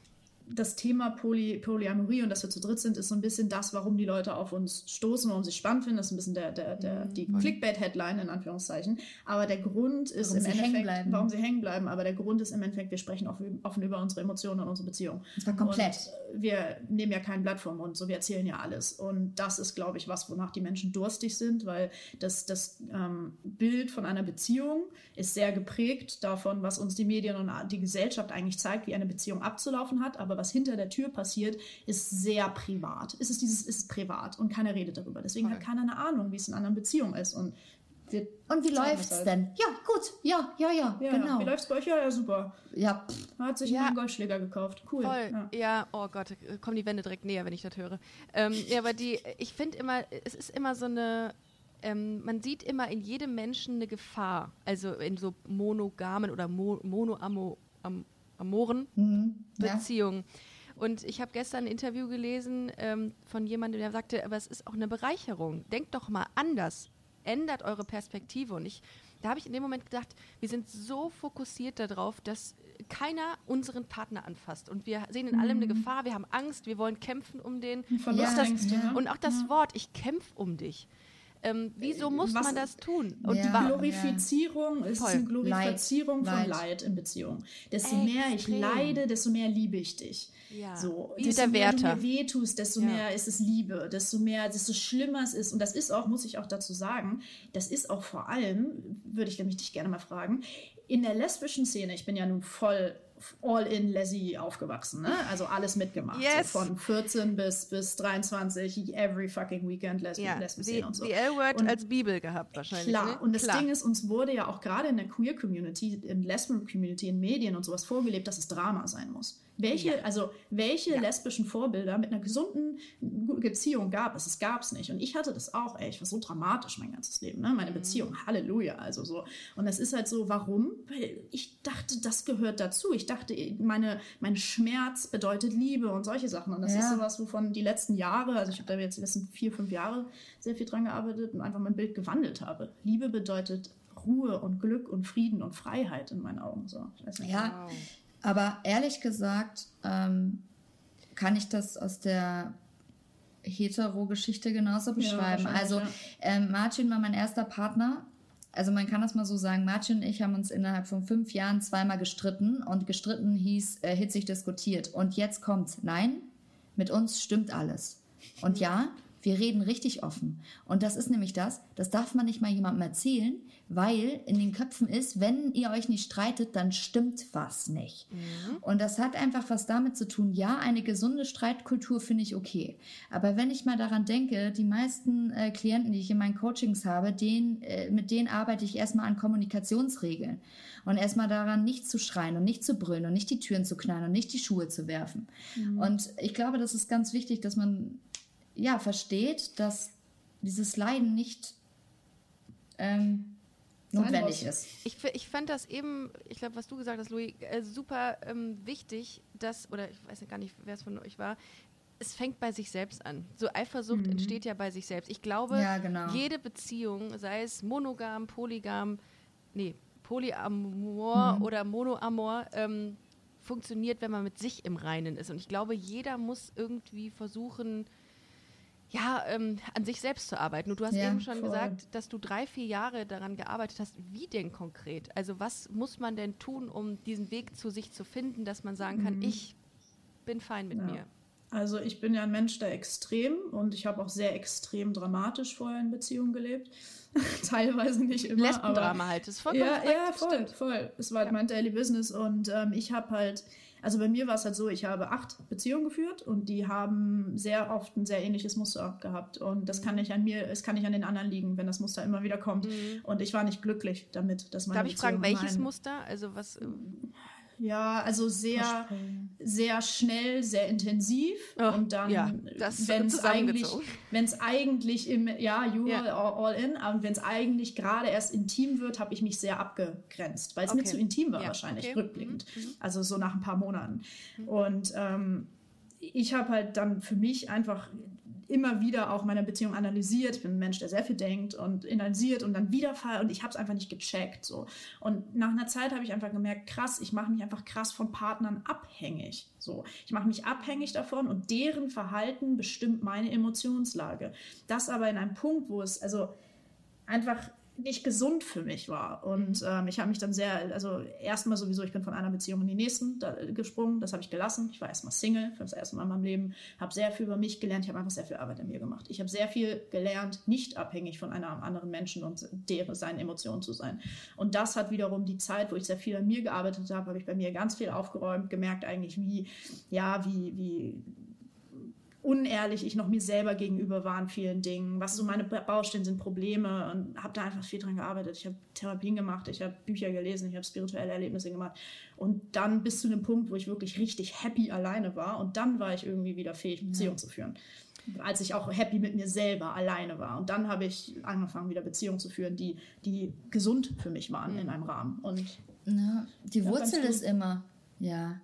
das Thema Poly, Polyamorie und dass wir zu dritt sind, ist so ein bisschen das, warum die Leute auf uns stoßen, warum sie spannend finden. Das ist ein bisschen der, der, der, mhm. die Clickbait-Headline in Anführungszeichen. Aber der Grund ist warum im Endeffekt, warum sie hängen bleiben. Aber der Grund ist im Endeffekt, wir sprechen offen, offen über unsere Emotionen und unsere Beziehung. Das war komplett. Und wir nehmen ja kein Blatt vom Mund, so wir erzählen ja alles. Und das ist, glaube ich, was, wonach die Menschen durstig sind, weil das, das ähm, Bild von einer Beziehung ist sehr geprägt davon, was uns die Medien und die Gesellschaft eigentlich zeigt, wie eine Beziehung abzulaufen hat. Aber was hinter der Tür passiert, ist sehr privat. Es ist dieses, ist privat und keiner redet darüber. Deswegen okay. hat keiner eine Ahnung, wie es in anderen Beziehungen ist. Und und wie läuft's halt. denn? Ja, gut. Ja, ja, ja, ja genau. Wie läuft's bei euch? Ja, ja, super. Ja. Hat sich ja. einen Goldschläger gekauft. Cool. Voll. Ja. ja. oh Gott, kommen die Wände direkt näher, wenn ich das höre. Ähm, ja, aber die, ich finde immer, es ist immer so eine, ähm, man sieht immer in jedem Menschen eine Gefahr. Also in so monogamen oder mo monoamoren mhm. Ja. Und ich habe gestern ein Interview gelesen ähm, von jemandem, der sagte, aber es ist auch eine Bereicherung. Denkt doch mal anders. Ändert eure Perspektive. Und ich, da habe ich in dem Moment gedacht, wir sind so fokussiert darauf, dass keiner unseren Partner anfasst. Und wir sehen in allem eine mhm. Gefahr, wir haben Angst, wir wollen kämpfen um den. Das, ja. Und auch das Wort, ich kämpfe um dich. Ähm, wieso muss Was, man das tun? Und ja, die Glorifizierung ja. ist Voll. eine Glorifizierung Leid. von Leid in Beziehungen. Desto Extrem. mehr ich leide, desto mehr liebe ich dich. Ja. So, desto der mehr Werte. du mir wehtust, desto ja. mehr ist es Liebe, desto mehr, desto schlimmer es ist. Und das ist auch, muss ich auch dazu sagen, das ist auch vor allem, würde ich nämlich dich gerne mal fragen, in der lesbischen Szene, ich bin ja nun voll all in Leslie aufgewachsen, ne? Also alles mitgemacht. Yes. So von 14 bis, bis 23, every fucking weekend Lesben, ja, Lesben und so. Die L-Word als Bibel gehabt wahrscheinlich. Klar, ne? und das klar. Ding ist, uns wurde ja auch gerade in der Queer-Community, in Lesben-Community, in Medien und sowas vorgelebt, dass es Drama sein muss. Welche, ja. also welche ja. lesbischen Vorbilder mit einer gesunden Beziehung gab es? Es gab es nicht. Und ich hatte das auch, ey, ich war so dramatisch mein ganzes Leben, ne? Meine mhm. Beziehung, Halleluja, also so. Und das ist halt so, warum? Weil ich dachte, das gehört dazu. Ich dachte, meine, mein Schmerz bedeutet Liebe und solche Sachen. Und das ja. ist sowas, wovon die letzten Jahre, also ich habe da jetzt die letzten vier, fünf Jahre sehr viel dran gearbeitet und einfach mein Bild gewandelt habe. Liebe bedeutet Ruhe und Glück und Frieden und Freiheit in meinen Augen. So. Ja, wow. Aber ehrlich gesagt ähm, kann ich das aus der Hetero-Geschichte genauso beschreiben. Ja, also ähm, Martin war mein erster Partner. Also man kann das mal so sagen, Martin und ich haben uns innerhalb von fünf Jahren zweimal gestritten und gestritten hieß äh, hitzig diskutiert. Und jetzt kommt's. Nein, mit uns stimmt alles. Und ja, wir reden richtig offen. Und das ist nämlich das, das darf man nicht mal jemandem erzählen, weil in den Köpfen ist, wenn ihr euch nicht streitet, dann stimmt was nicht. Mhm. Und das hat einfach was damit zu tun, ja, eine gesunde Streitkultur finde ich okay. Aber wenn ich mal daran denke, die meisten äh, Klienten, die ich in meinen Coachings habe, denen, äh, mit denen arbeite ich erstmal an Kommunikationsregeln. Und erstmal daran, nicht zu schreien und nicht zu brüllen und nicht die Türen zu knallen und nicht die Schuhe zu werfen. Mhm. Und ich glaube, das ist ganz wichtig, dass man ja, versteht, dass dieses Leiden nicht ähm, notwendig ist. Ich, ich fand das eben, ich glaube, was du gesagt hast, Louis, äh, super ähm, wichtig, dass, oder ich weiß ja gar nicht, wer es von euch war, es fängt bei sich selbst an. So Eifersucht mhm. entsteht ja bei sich selbst. Ich glaube, ja, genau. jede Beziehung, sei es monogam, polygam, nee, Polyamor mhm. oder Monoamor, ähm, funktioniert, wenn man mit sich im Reinen ist. Und ich glaube, jeder muss irgendwie versuchen, ja, ähm, an sich selbst zu arbeiten. Und du hast ja, eben schon voll. gesagt, dass du drei, vier Jahre daran gearbeitet hast. Wie denn konkret? Also was muss man denn tun, um diesen Weg zu sich zu finden, dass man sagen kann, mhm. ich bin fein mit ja. mir? Also ich bin ja ein Mensch, der extrem und ich habe auch sehr extrem dramatisch vorher in Beziehungen gelebt. Teilweise nicht immer. Lesbendrama halt, das ist vollkommen Ja, ja, voll, stimmt. voll. Es war ja. mein Daily Business und ähm, ich habe halt also bei mir war es halt so, ich habe acht Beziehungen geführt und die haben sehr oft ein sehr ähnliches Muster gehabt. Und das kann nicht an mir, es kann nicht an den anderen liegen, wenn das Muster immer wieder kommt. Mhm. Und ich war nicht glücklich damit, dass meine Darf ich fragen, welches Muster? Also was? Ja, also sehr, sehr schnell, sehr intensiv. Oh, und dann, ja, wenn es eigentlich, eigentlich im, ja, you ja. All, all in, aber wenn es eigentlich gerade erst intim wird, habe ich mich sehr abgegrenzt, weil es okay. mir zu intim war ja, wahrscheinlich, okay. rückblickend. Mhm. mhm. Also so nach ein paar Monaten. Mhm. Und ähm, ich habe halt dann für mich einfach immer wieder auch meine Beziehung analysiert. Ich bin ein Mensch, der sehr viel denkt und analysiert und dann wieder fall und ich habe es einfach nicht gecheckt. So. Und nach einer Zeit habe ich einfach gemerkt, krass, ich mache mich einfach krass von Partnern abhängig. So. Ich mache mich abhängig davon und deren Verhalten bestimmt meine Emotionslage. Das aber in einem Punkt, wo es also einfach nicht gesund für mich war. Und ähm, ich habe mich dann sehr, also erstmal sowieso, ich bin von einer Beziehung in die nächsten da, gesprungen, das habe ich gelassen. Ich war erstmal Single für das erste Mal in meinem Leben, habe sehr viel über mich gelernt, ich habe einfach sehr viel Arbeit an mir gemacht. Ich habe sehr viel gelernt, nicht abhängig von einem anderen Menschen und deren, seinen Emotionen zu sein. Und das hat wiederum die Zeit, wo ich sehr viel an mir gearbeitet habe, habe ich bei mir ganz viel aufgeräumt, gemerkt eigentlich, wie, ja, wie, wie unehrlich ich noch mir selber gegenüber war in vielen Dingen, was so meine Baustellen sind, Probleme und habe da einfach viel dran gearbeitet. Ich habe Therapien gemacht, ich habe Bücher gelesen, ich habe spirituelle Erlebnisse gemacht und dann bis zu einem Punkt, wo ich wirklich richtig happy alleine war und dann war ich irgendwie wieder fähig, Beziehungen ja. zu führen. Als ich auch happy mit mir selber alleine war. Und dann habe ich angefangen, wieder Beziehungen zu führen, die, die gesund für mich waren ja. in einem Rahmen. Und ja, die Wurzel ist immer, ja,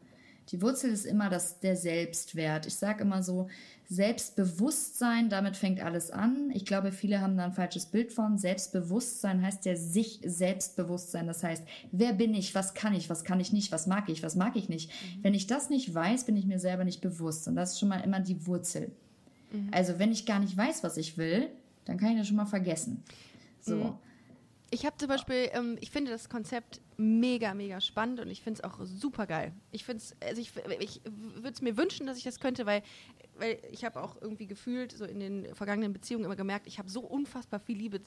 die Wurzel ist immer das, der Selbstwert. Ich sage immer so, Selbstbewusstsein, damit fängt alles an. Ich glaube, viele haben da ein falsches Bild von. Selbstbewusstsein heißt ja sich Selbstbewusstsein. Das heißt, wer bin ich, was kann ich, was kann ich nicht, was mag ich, was mag ich nicht. Mhm. Wenn ich das nicht weiß, bin ich mir selber nicht bewusst. Und das ist schon mal immer die Wurzel. Mhm. Also wenn ich gar nicht weiß, was ich will, dann kann ich das schon mal vergessen. So. Mhm. Ich habe zum Beispiel, ähm, ich finde das Konzept mega, mega spannend und ich finde es auch super geil. Ich finde es, also ich, ich würde es mir wünschen, dass ich das könnte, weil, weil ich habe auch irgendwie gefühlt, so in den vergangenen Beziehungen immer gemerkt, ich habe so unfassbar viel Liebe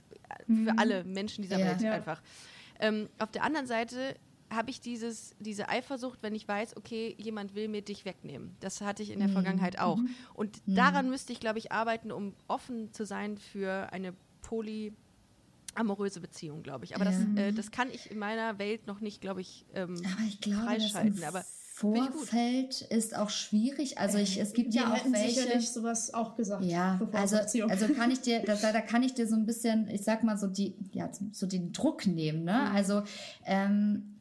für mhm. alle Menschen dieser ja. Welt ja. einfach. Ähm, auf der anderen Seite habe ich dieses, diese Eifersucht, wenn ich weiß, okay, jemand will mir dich wegnehmen. Das hatte ich in der mhm. Vergangenheit auch. Mhm. Und mhm. daran müsste ich, glaube ich, arbeiten, um offen zu sein für eine Poly- amoröse Beziehung, glaube ich. Aber ja. das, äh, das kann ich in meiner Welt noch nicht, glaube ich, ähm, aber ich glaube, freischalten. Aber Vorfeld ist auch schwierig. Also ich, es gibt ja, ja auch welche. sicherlich sowas auch gesagt. Ja, also, also kann ich dir, da, da kann ich dir so ein bisschen, ich sag mal so die, ja, so den Druck nehmen. Ne? Mhm. Also ähm,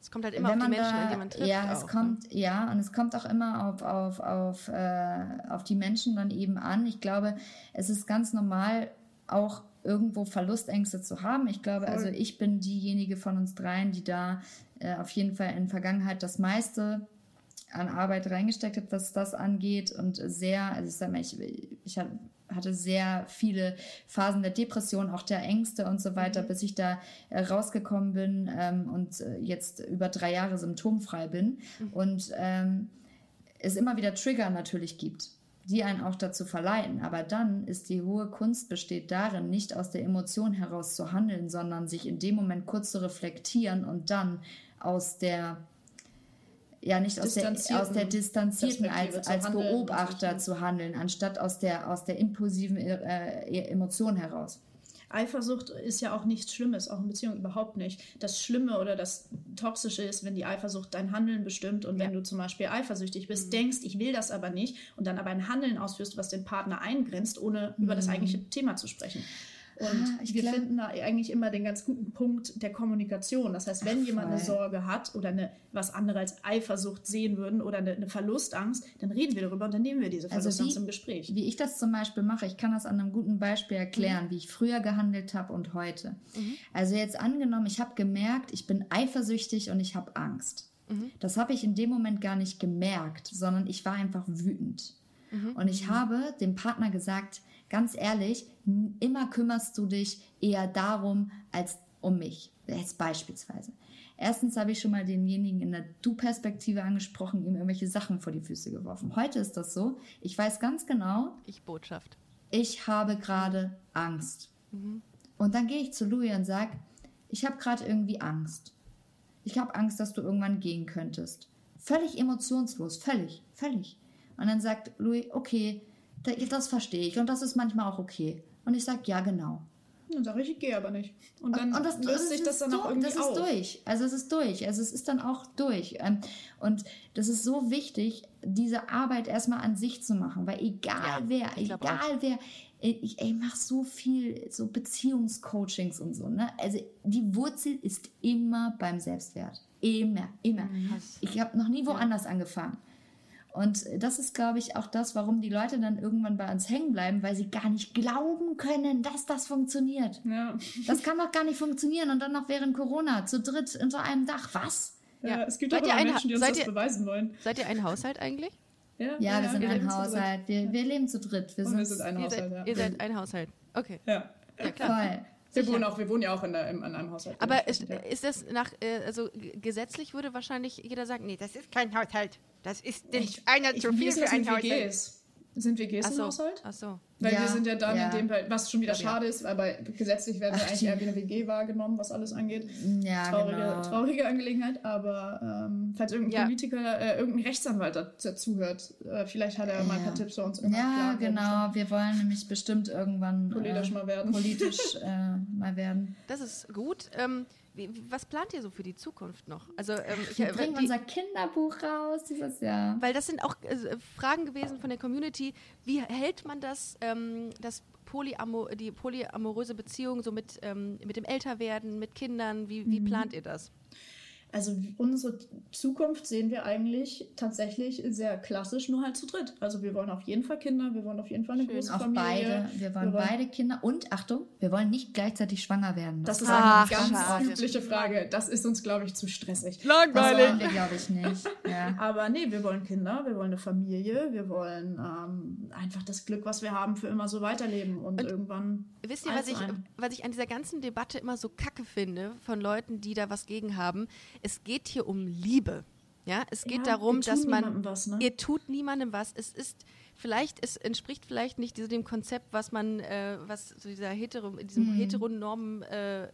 es kommt halt immer auf die Menschen, da, an die man trifft. Ja, es auch, kommt, ne? ja, und es kommt auch immer auf, auf, auf, äh, auf die Menschen dann eben an. Ich glaube, es ist ganz normal, auch irgendwo Verlustängste zu haben. Ich glaube, also ich bin diejenige von uns dreien, die da äh, auf jeden Fall in der Vergangenheit das meiste an Arbeit reingesteckt hat, was das angeht und sehr, also ich sag mal, ich, ich hatte sehr viele Phasen der Depression, auch der Ängste und so weiter, mhm. bis ich da äh, rausgekommen bin ähm, und äh, jetzt über drei Jahre symptomfrei bin mhm. und ähm, es immer wieder Trigger natürlich gibt die einen auch dazu verleiten. Aber dann ist die hohe Kunst besteht darin, nicht aus der Emotion heraus zu handeln, sondern sich in dem Moment kurz zu reflektieren und dann aus der ja nicht aus der, aus der distanzierten als, als Beobachter zu handeln, anstatt aus der aus der impulsiven äh, Emotion heraus. Eifersucht ist ja auch nichts Schlimmes, auch in Beziehungen überhaupt nicht. Das Schlimme oder das Toxische ist, wenn die Eifersucht dein Handeln bestimmt und ja. wenn du zum Beispiel eifersüchtig bist, mhm. denkst, ich will das aber nicht und dann aber ein Handeln ausführst, was den Partner eingrenzt, ohne mhm. über das mhm. eigentliche Thema zu sprechen. Und ah, wir glaub... finden da eigentlich immer den ganz guten Punkt der Kommunikation. Das heißt, wenn Ach, jemand eine Sorge hat oder eine, was andere als Eifersucht sehen würden oder eine, eine Verlustangst, dann reden wir darüber und dann nehmen wir diese also Verlustangst also wie, im Gespräch. Wie ich das zum Beispiel mache, ich kann das an einem guten Beispiel erklären, mhm. wie ich früher gehandelt habe und heute. Mhm. Also jetzt angenommen, ich habe gemerkt, ich bin eifersüchtig und ich habe Angst. Mhm. Das habe ich in dem Moment gar nicht gemerkt, sondern ich war einfach wütend. Mhm. Und ich habe dem Partner gesagt, ganz ehrlich, immer kümmerst du dich eher darum als um mich. Jetzt beispielsweise. Erstens habe ich schon mal denjenigen in der Du-Perspektive angesprochen, ihm irgendwelche Sachen vor die Füße geworfen. Heute ist das so. Ich weiß ganz genau. Ich Botschaft. Ich habe gerade Angst. Mhm. Und dann gehe ich zu Louis und sage, ich habe gerade irgendwie Angst. Ich habe Angst, dass du irgendwann gehen könntest. Völlig emotionslos, völlig, völlig. Und dann sagt Louis, okay, das verstehe ich und das ist manchmal auch okay. Und ich sage, ja, genau. Dann sage ich, ich gehe aber nicht. Und dann und, und das, löst das sich das dann durch, auch irgendwie Das ist auf. durch. Also es ist durch. Also es ist dann auch durch. Ähm, Und das ist so wichtig, diese Arbeit erstmal an sich zu machen. Weil egal Ja, wer, egal wer, ich, ich mache so viel so Beziehungscoachings und so. Ne? Also die Wurzel ist immer beim Selbstwert. Immer, immer. Mhm. Ich habe noch nie woanders angefangen. Und das ist, glaube ich, auch das, warum die Leute dann irgendwann bei uns hängen bleiben, weil sie gar nicht glauben können, dass das funktioniert. Ja. Das kann doch gar nicht funktionieren und dann noch während Corona zu dritt unter einem Dach. Was? Ja, Ja. es gibt Seid aber ein- Menschen, die uns seid das ihr- beweisen wollen. Seid ihr ein Haushalt eigentlich? Ja, Ja, wir sind leben ein. Haushalt. Wir, wir leben zu dritt. Wir Und sind, wir sind ein Ihr Haushalt, seid, ja. ihr seid ein Haushalt. Okay. ja. Ja, klar. voll. Wir wohnen, auch, wir wohnen ja auch in, der, in, in einem Haushalt. Aber ist, ja. ist das nach, äh, also gesetzlich würde wahrscheinlich jeder sagen, nee, das ist kein Haushalt. Das ist nicht einer Ich, zu viel für ein Haushalt. WGs? Sind WGs Ach im so, Haushalt? ach so. Weil Ja, wir sind ja dann ja. in dem, was schon wieder Ja. schade ist, aber gesetzlich werden wir Ach, eigentlich die- eher wie eine WG wahrgenommen, was alles angeht. Ja, Traurige, genau. traurige Angelegenheit, aber ähm, falls irgendein. Politiker, äh, irgendein Rechtsanwalt dazu hört, äh, vielleicht hat er mal ein paar. Tipps für uns. Ja, klar, genau. Wir wollen nämlich bestimmt irgendwann Politisch äh, mal werden. politisch äh, mal werden. Das ist gut. Ähm, wie, was plant ihr so für die Zukunft noch? Also, ähm, ich, Wir äh, bringen die, unser Kinderbuch raus dieses Jahr. weil das sind auch äh, Fragen gewesen von der Community. Wie hält man das, ähm, das Polyamo die polyamoröse Beziehung so mit, ähm, mit dem Älterwerden, mit Kindern? Wie, Mhm. wie plant ihr das? Also unsere Zukunft sehen wir eigentlich tatsächlich sehr klassisch, nur halt zu dritt. Also wir wollen auf jeden Fall Kinder, wir wollen auf jeden Fall eine Schön. große Auch Familie. beide. Wir wollen beide Kinder. Und Achtung, wir wollen nicht gleichzeitig schwanger werden. Das ist Ach, eine ganz schade. übliche Frage. Das ist uns, glaube ich, zu stressig. das wollen wir, glaube ich, nicht. Ja. Aber nee, wir wollen Kinder, wir wollen eine Familie, wir wollen ähm, einfach das Glück, was wir haben, für immer so weiterleben und, Und irgendwann. Wisst ihr, was ich, was ich an dieser ganzen Debatte immer so kacke finde von Leuten, die da was gegen haben? Es geht hier um Liebe. Ja, es geht Ja, darum, dass man. was, ne? Ihr tut niemandem was. Es ist vielleicht, es entspricht vielleicht nicht diesem- dem Konzept, was man, äh, was so dieser hetero, diesem heteronormen, äh,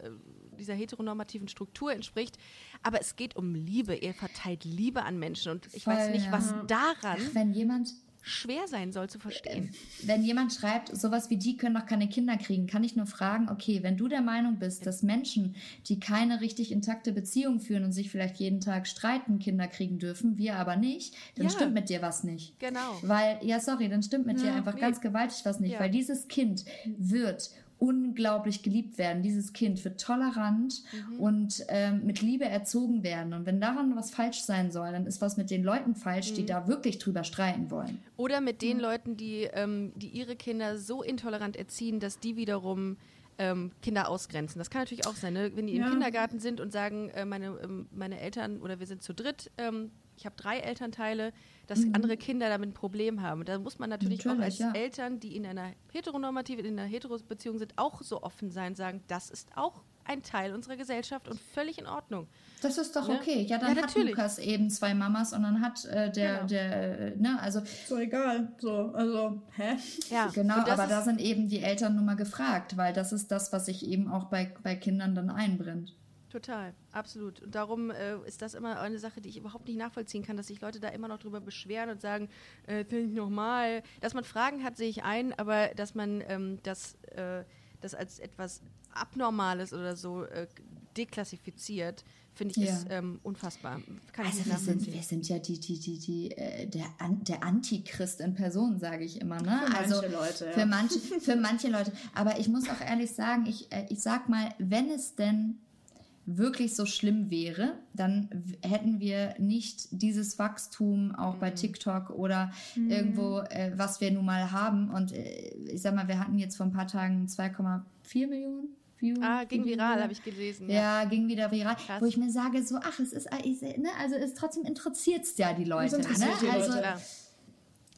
dieser heteronormativen Struktur entspricht. Aber es geht um Liebe. Ihr verteilt Liebe an Menschen und ich weiß Voll, nicht, ja. was daran Ach, wenn jemand schwer sein soll zu verstehen. wenn jemand schreibt, sowas wie die können doch keine Kinder kriegen, kann ich nur fragen, okay, wenn du der Meinung bist, dass Menschen, die keine richtig intakte Beziehung führen und sich vielleicht jeden Tag streiten, Kinder kriegen dürfen, wir aber nicht, dann Ja. stimmt mit dir was nicht. Genau. Weil, ja, sorry, dann stimmt mit dir Ja, einfach nee. ganz gewaltig was nicht, Ja. weil dieses Kind wird unglaublich geliebt werden. Dieses Kind wird tolerant Mhm. und ähm, mit Liebe erzogen werden. Und wenn daran was falsch sein soll, dann ist was mit den Leuten falsch, Mhm. die da wirklich drüber streiten wollen. Oder mit den Leuten, die, ähm, die ihre Kinder so intolerant erziehen, dass die wiederum ähm, Kinder ausgrenzen. Das kann natürlich auch sein, ne? wenn die im Ja. Kindergarten sind und sagen, äh, meine, ähm, meine Eltern oder wir sind zu dritt, ähm, ich habe drei Elternteile, dass andere Kinder damit ein Problem haben. Da muss man natürlich, auch als Natürlich, ja. Eltern, die in einer heteronormativen, in einer Heterobeziehung sind, auch so offen sein, sagen, das ist auch ein Teil unserer Gesellschaft und völlig in Ordnung. Das ist doch Ne? okay. Ja, dann Ja, hat natürlich. Lukas eben zwei Mamas und dann hat äh, der, Genau. der, äh, ne, also So egal. So, also, hä? Ja, genau, aber da sind eben die Eltern nun mal gefragt, weil das ist das, was sich eben auch bei, bei Kindern dann einbrennt. Total, absolut. Und darum äh, ist das immer eine Sache, die ich überhaupt nicht nachvollziehen kann, dass sich Leute da immer noch drüber beschweren und sagen, äh, finde ich normal. Dass man Fragen hat, sehe ich ein, aber dass man ähm, das, äh, das als etwas Abnormales oder so äh, deklassifiziert, finde ich, Ja. ist ähm, unfassbar. Kann ich Also nicht wir sind, wir sind ja die, die, die, die, äh, der, An der Antichrist in Person, sage ich immer. Ne? Für also manche Leute, ja. für manche, für manche Leute. Aber ich muss auch ehrlich sagen, ich, äh, ich sag mal, wenn es denn wirklich so schlimm wäre, dann hätten wir nicht dieses Wachstum auch Mhm. bei TikTok oder irgendwo, äh, was wir nun mal haben. Und äh, ich sag mal, wir hatten jetzt vor ein paar Tagen 2,4 Millionen Views. Ah, ging Video. viral, habe ich gelesen. Ja, ging wieder viral. Krass. Wo ich mir sage, so, ach, es ist, äh, ne, also es trotzdem interessiert es ja die Leute. Ne? die Also, Leute. Klar. Ähm,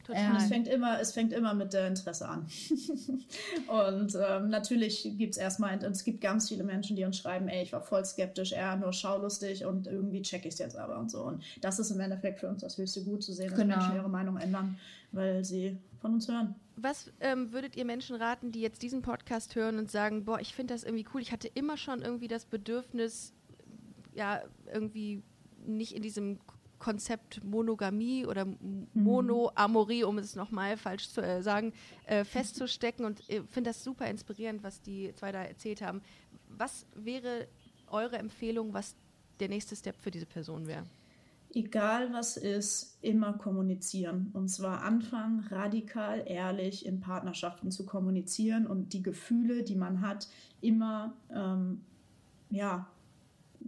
Total. Es fängt immer, es fängt immer mit der Interesse an. und ähm, natürlich gibt es erstmal, es gibt ganz viele Menschen, die uns schreiben, ey, ich war voll skeptisch, eher nur schaulustig und irgendwie check ich es jetzt aber und so. Und das ist im Endeffekt für uns das höchste Gut zu sehen, dass Genau. Menschen ihre Meinung ändern, weil sie von uns hören. Was ähm, würdet ihr Menschen raten, die jetzt diesen Podcast hören und sagen, boah, ich finde das irgendwie cool, ich hatte immer schon irgendwie das Bedürfnis, ja, irgendwie nicht in diesem Konzept Monogamie oder Monoamorie, um es nochmal falsch zu äh, sagen, äh, festzustecken. Und ich finde das super inspirierend, was die zwei da erzählt haben. Was wäre eure Empfehlung, was der nächste Step für diese Person wäre? Egal was ist, immer kommunizieren. Und zwar anfangen, radikal, ehrlich in Partnerschaften zu kommunizieren und die Gefühle, die man hat, immer ähm, ja,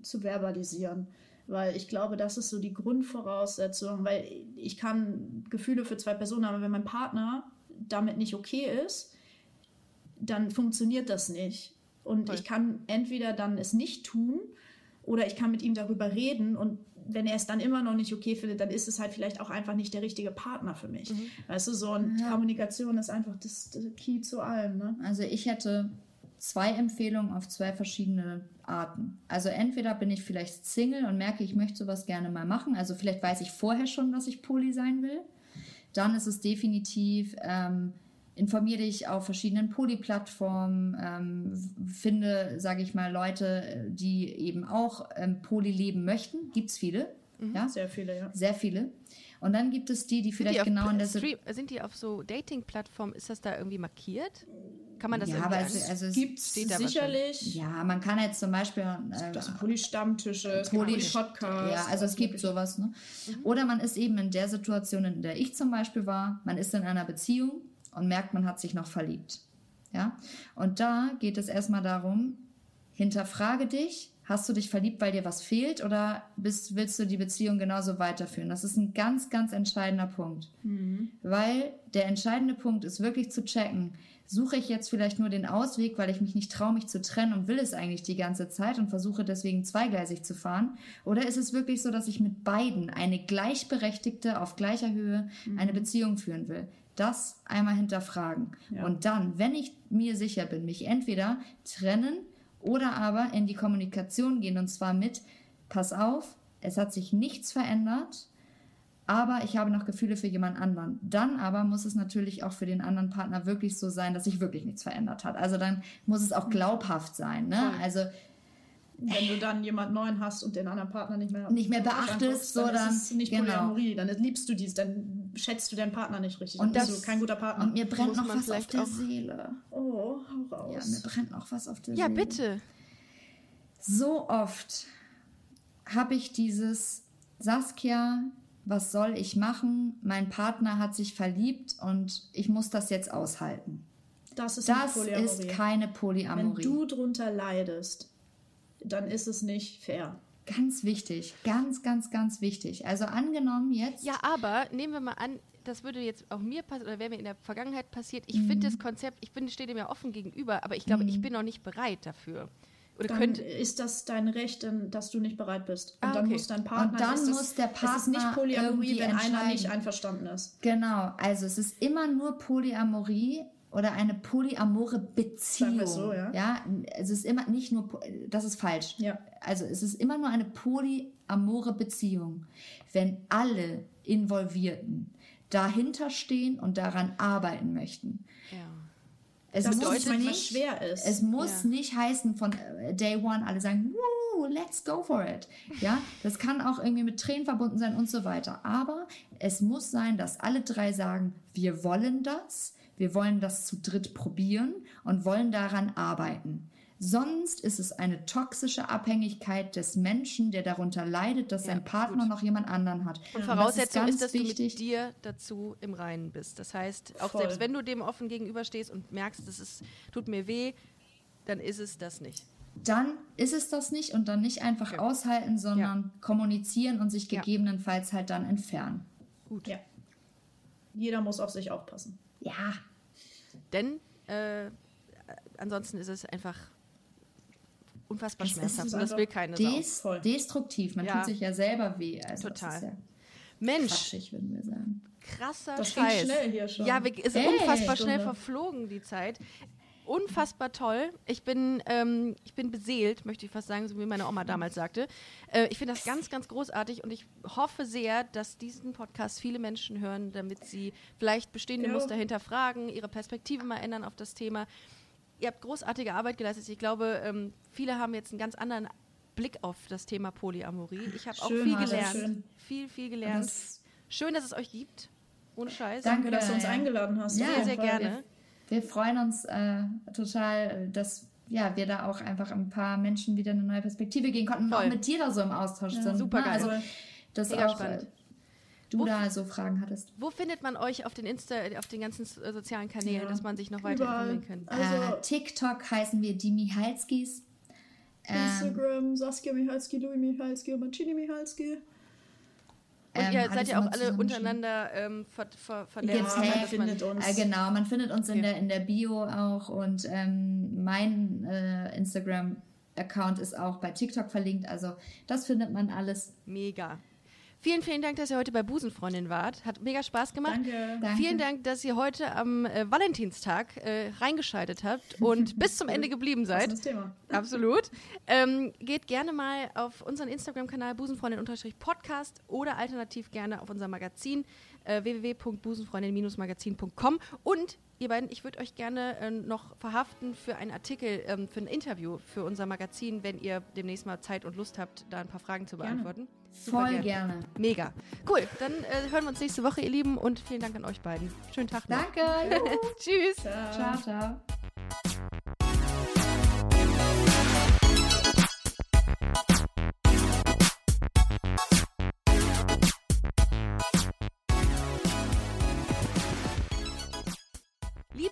zu verbalisieren weil ich glaube, das ist so die Grundvoraussetzung, weil ich kann Gefühle für zwei Personen haben, aber wenn mein Partner damit nicht okay ist, dann funktioniert das nicht. Und Voll. ich kann entweder dann es nicht tun oder ich kann mit ihm darüber reden und wenn er es dann immer noch nicht okay findet, dann ist es halt vielleicht auch einfach nicht der richtige Partner für mich. Mhm. Weißt du, so eine ja. Kommunikation ist einfach das, das Key zu allem. Ne? Also ich hätte zwei Empfehlungen auf zwei verschiedene Arten. Also entweder bin ich vielleicht Single und merke, ich möchte sowas gerne mal machen. Also vielleicht weiß ich vorher schon, dass ich Poly sein will. Dann ist es definitiv, ähm, informiere dich auf verschiedenen Poly-Plattformen, ähm, finde, sage ich mal, Leute, die eben auch ähm, Poly leben möchten. Gibt es viele. Mhm, ja? Sehr viele, ja. Sehr viele. Und dann gibt es die, die vielleicht die genau in der Sind die auf so Dating-Plattformen, ist das da irgendwie markiert? Kann man das ja, aber es, also es gibt sicherlich. Ja, man kann jetzt zum Beispiel. Äh, das sind Poly-Stammtische, Poly-Podcasts. Ja, also es gibt sowas. Ne? Mhm. Oder man ist eben in der Situation, in der ich zum Beispiel war, man ist in einer Beziehung und merkt, man hat sich noch verliebt. Ja? Und da geht es erstmal darum, hinterfrage dich, Hast du dich verliebt, weil dir was fehlt oder bist, willst du die Beziehung genauso weiterführen? Das ist ein ganz, ganz entscheidender Punkt. Mhm. Weil der entscheidende Punkt ist wirklich zu checken, suche ich jetzt vielleicht nur den Ausweg, weil ich mich nicht traue, mich zu trennen und will es eigentlich die ganze Zeit und versuche deswegen zweigleisig zu fahren? Oder ist es wirklich so, dass ich mit beiden eine gleichberechtigte, auf gleicher Höhe mhm. eine Beziehung führen will? Das einmal hinterfragen. Ja. Und dann, wenn ich mir sicher bin, mich entweder trennen, oder aber in die Kommunikation gehen und zwar mit, pass auf, es hat sich nichts verändert, aber ich habe noch Gefühle für jemand anderen. Dann aber muss es natürlich auch für den anderen Partner wirklich so sein, dass sich wirklich nichts verändert hat. Also dann muss es auch glaubhaft sein. Ne? Also wenn du dann jemand neuen hast und den anderen Partner nicht mehr nicht mehr beachtest, so dann, dann ist es nicht genau. Polyamorie, dann liebst du dies, dann schätzt du deinen Partner nicht richtig, und das, bist du kein guter Partner. Und mir brennt noch was auf der Seele. Oh, hau raus. Ja, mir brennt noch was auf der ja, Seele. Ja, bitte. So oft habe ich dieses Saskia, was soll ich machen? Mein Partner hat sich verliebt und ich muss das jetzt aushalten. Das ist, das ist keine Polyamorie. Wenn du drunter leidest, dann ist es nicht fair. Ganz wichtig, ganz, ganz, ganz wichtig. Also angenommen jetzt. Ja, aber nehmen wir mal an, das würde jetzt auch mir passieren oder wäre mir in der Vergangenheit passiert. Ich mhm. finde das Konzept, ich bin, stehe dem ja offen gegenüber, aber ich glaube, mhm. ich bin noch nicht bereit dafür. Oder dann könnte, ist das dein Recht, dass du nicht bereit bist. Und ah, dann okay. muss dein Partner. Und dann muss der Partner. Es ist nicht Polyamorie, wenn einer nicht einverstanden ist. Genau, also es ist immer nur Polyamorie, oder eine polyamore Beziehung. So, ja. ja, es ist immer nicht nur, das ist falsch. Ja. Also es ist immer nur eine polyamore Beziehung, wenn alle Involvierten dahinter stehen und daran arbeiten möchten. Ja. Es das muss nicht, schwer ist. Es muss ja. nicht heißen von äh, Day One alle sagen, Woo, let's go for it. Ja, das kann auch irgendwie mit Tränen verbunden sein und so weiter. Aber es muss sein, dass alle drei sagen, wir wollen das wir wollen das zu dritt probieren und wollen daran arbeiten. Sonst ist es eine toxische Abhängigkeit des Menschen, der darunter leidet, dass ja, sein Partner gut. noch jemand anderen hat. Und Voraussetzung und ist, ist, dass wichtig. du mit dir dazu im Reinen bist. Das heißt, auch Voll. selbst wenn du dem offen gegenüberstehst und merkst, das ist, tut mir weh, dann ist es das nicht. Dann ist es das nicht und dann nicht einfach ja. aushalten, sondern ja. kommunizieren und sich gegebenenfalls halt dann entfernen. Gut. Ja. Jeder muss auf sich aufpassen. Ja. Denn äh, ansonsten ist es einfach unfassbar es schmerzhaft und das will keine des Sau. Destruktiv, man ja. tut sich ja selber weh. Also Total. Ja Mensch. Quatschig, würden wir sagen. Krasser das Scheiß. schnell hier schon. Ja, es ist hey, unfassbar Stunde. schnell verflogen, die Zeit unfassbar toll. Ich bin, ähm, ich bin beseelt, möchte ich fast sagen, so wie meine Oma damals sagte. Äh, ich finde das ganz, ganz großartig und ich hoffe sehr, dass diesen Podcast viele Menschen hören, damit sie vielleicht bestehende ja. Muster hinterfragen, ihre Perspektive mal ändern auf das Thema. Ihr habt großartige Arbeit geleistet. Ich glaube, ähm, viele haben jetzt einen ganz anderen Blick auf das Thema Polyamorie. Ich habe auch viel gelernt. Viel, viel gelernt. Das schön, dass es euch gibt. Ohne Scheiß. Danke, dass du uns eingeladen hast. Ja, sehr, sehr gerne. Wir, wir freuen uns äh, total, dass ja, wir da auch einfach ein paar Menschen wieder eine neue Perspektive gehen konnten Voll. und auch mit dir da so im Austausch ja, sind. Super ne? geil. Also, das Mega auch, spannend. Äh, du wo, da so Fragen hattest. Wo findet man euch auf den Insta, auf den ganzen sozialen Kanälen, ja. dass man sich noch weiter informieren kann? Also äh, TikTok heißen wir die Mihalskis. Instagram ähm, Saskia Michalski, Louis Michalski und Marcini Michalski. Und ähm, ihr seid ja auch alle untereinander ähm, ver, ver, vernetzt. Ja, man findet uns. Äh, genau, man findet uns okay. in, der, in der Bio auch und ähm, mein äh, Instagram-Account ist auch bei TikTok verlinkt. Also das findet man alles. Mega. Vielen, vielen Dank, dass ihr heute bei Busenfreundin wart. Hat mega Spaß gemacht. Danke. Vielen Dank, dass ihr heute am äh, Valentinstag äh, reingeschaltet habt und bis zum Ende geblieben seid. Das ist das Thema. Absolut. Ähm, geht gerne mal auf unseren Instagram-Kanal busenfreundin-podcast oder alternativ gerne auf unser Magazin äh, www.busenfreundin-magazin.com und Ihr beiden, ich würde euch gerne äh, noch verhaften für einen Artikel, ähm, für ein Interview für unser Magazin, wenn ihr demnächst mal Zeit und Lust habt, da ein paar Fragen zu beantworten. Super Voll gerne. gerne. Mega. Cool, dann äh, hören wir uns nächste Woche, ihr Lieben, und vielen Dank an euch beiden. Schönen Tag noch. Danke. Tschüss. Ciao, ciao. ciao.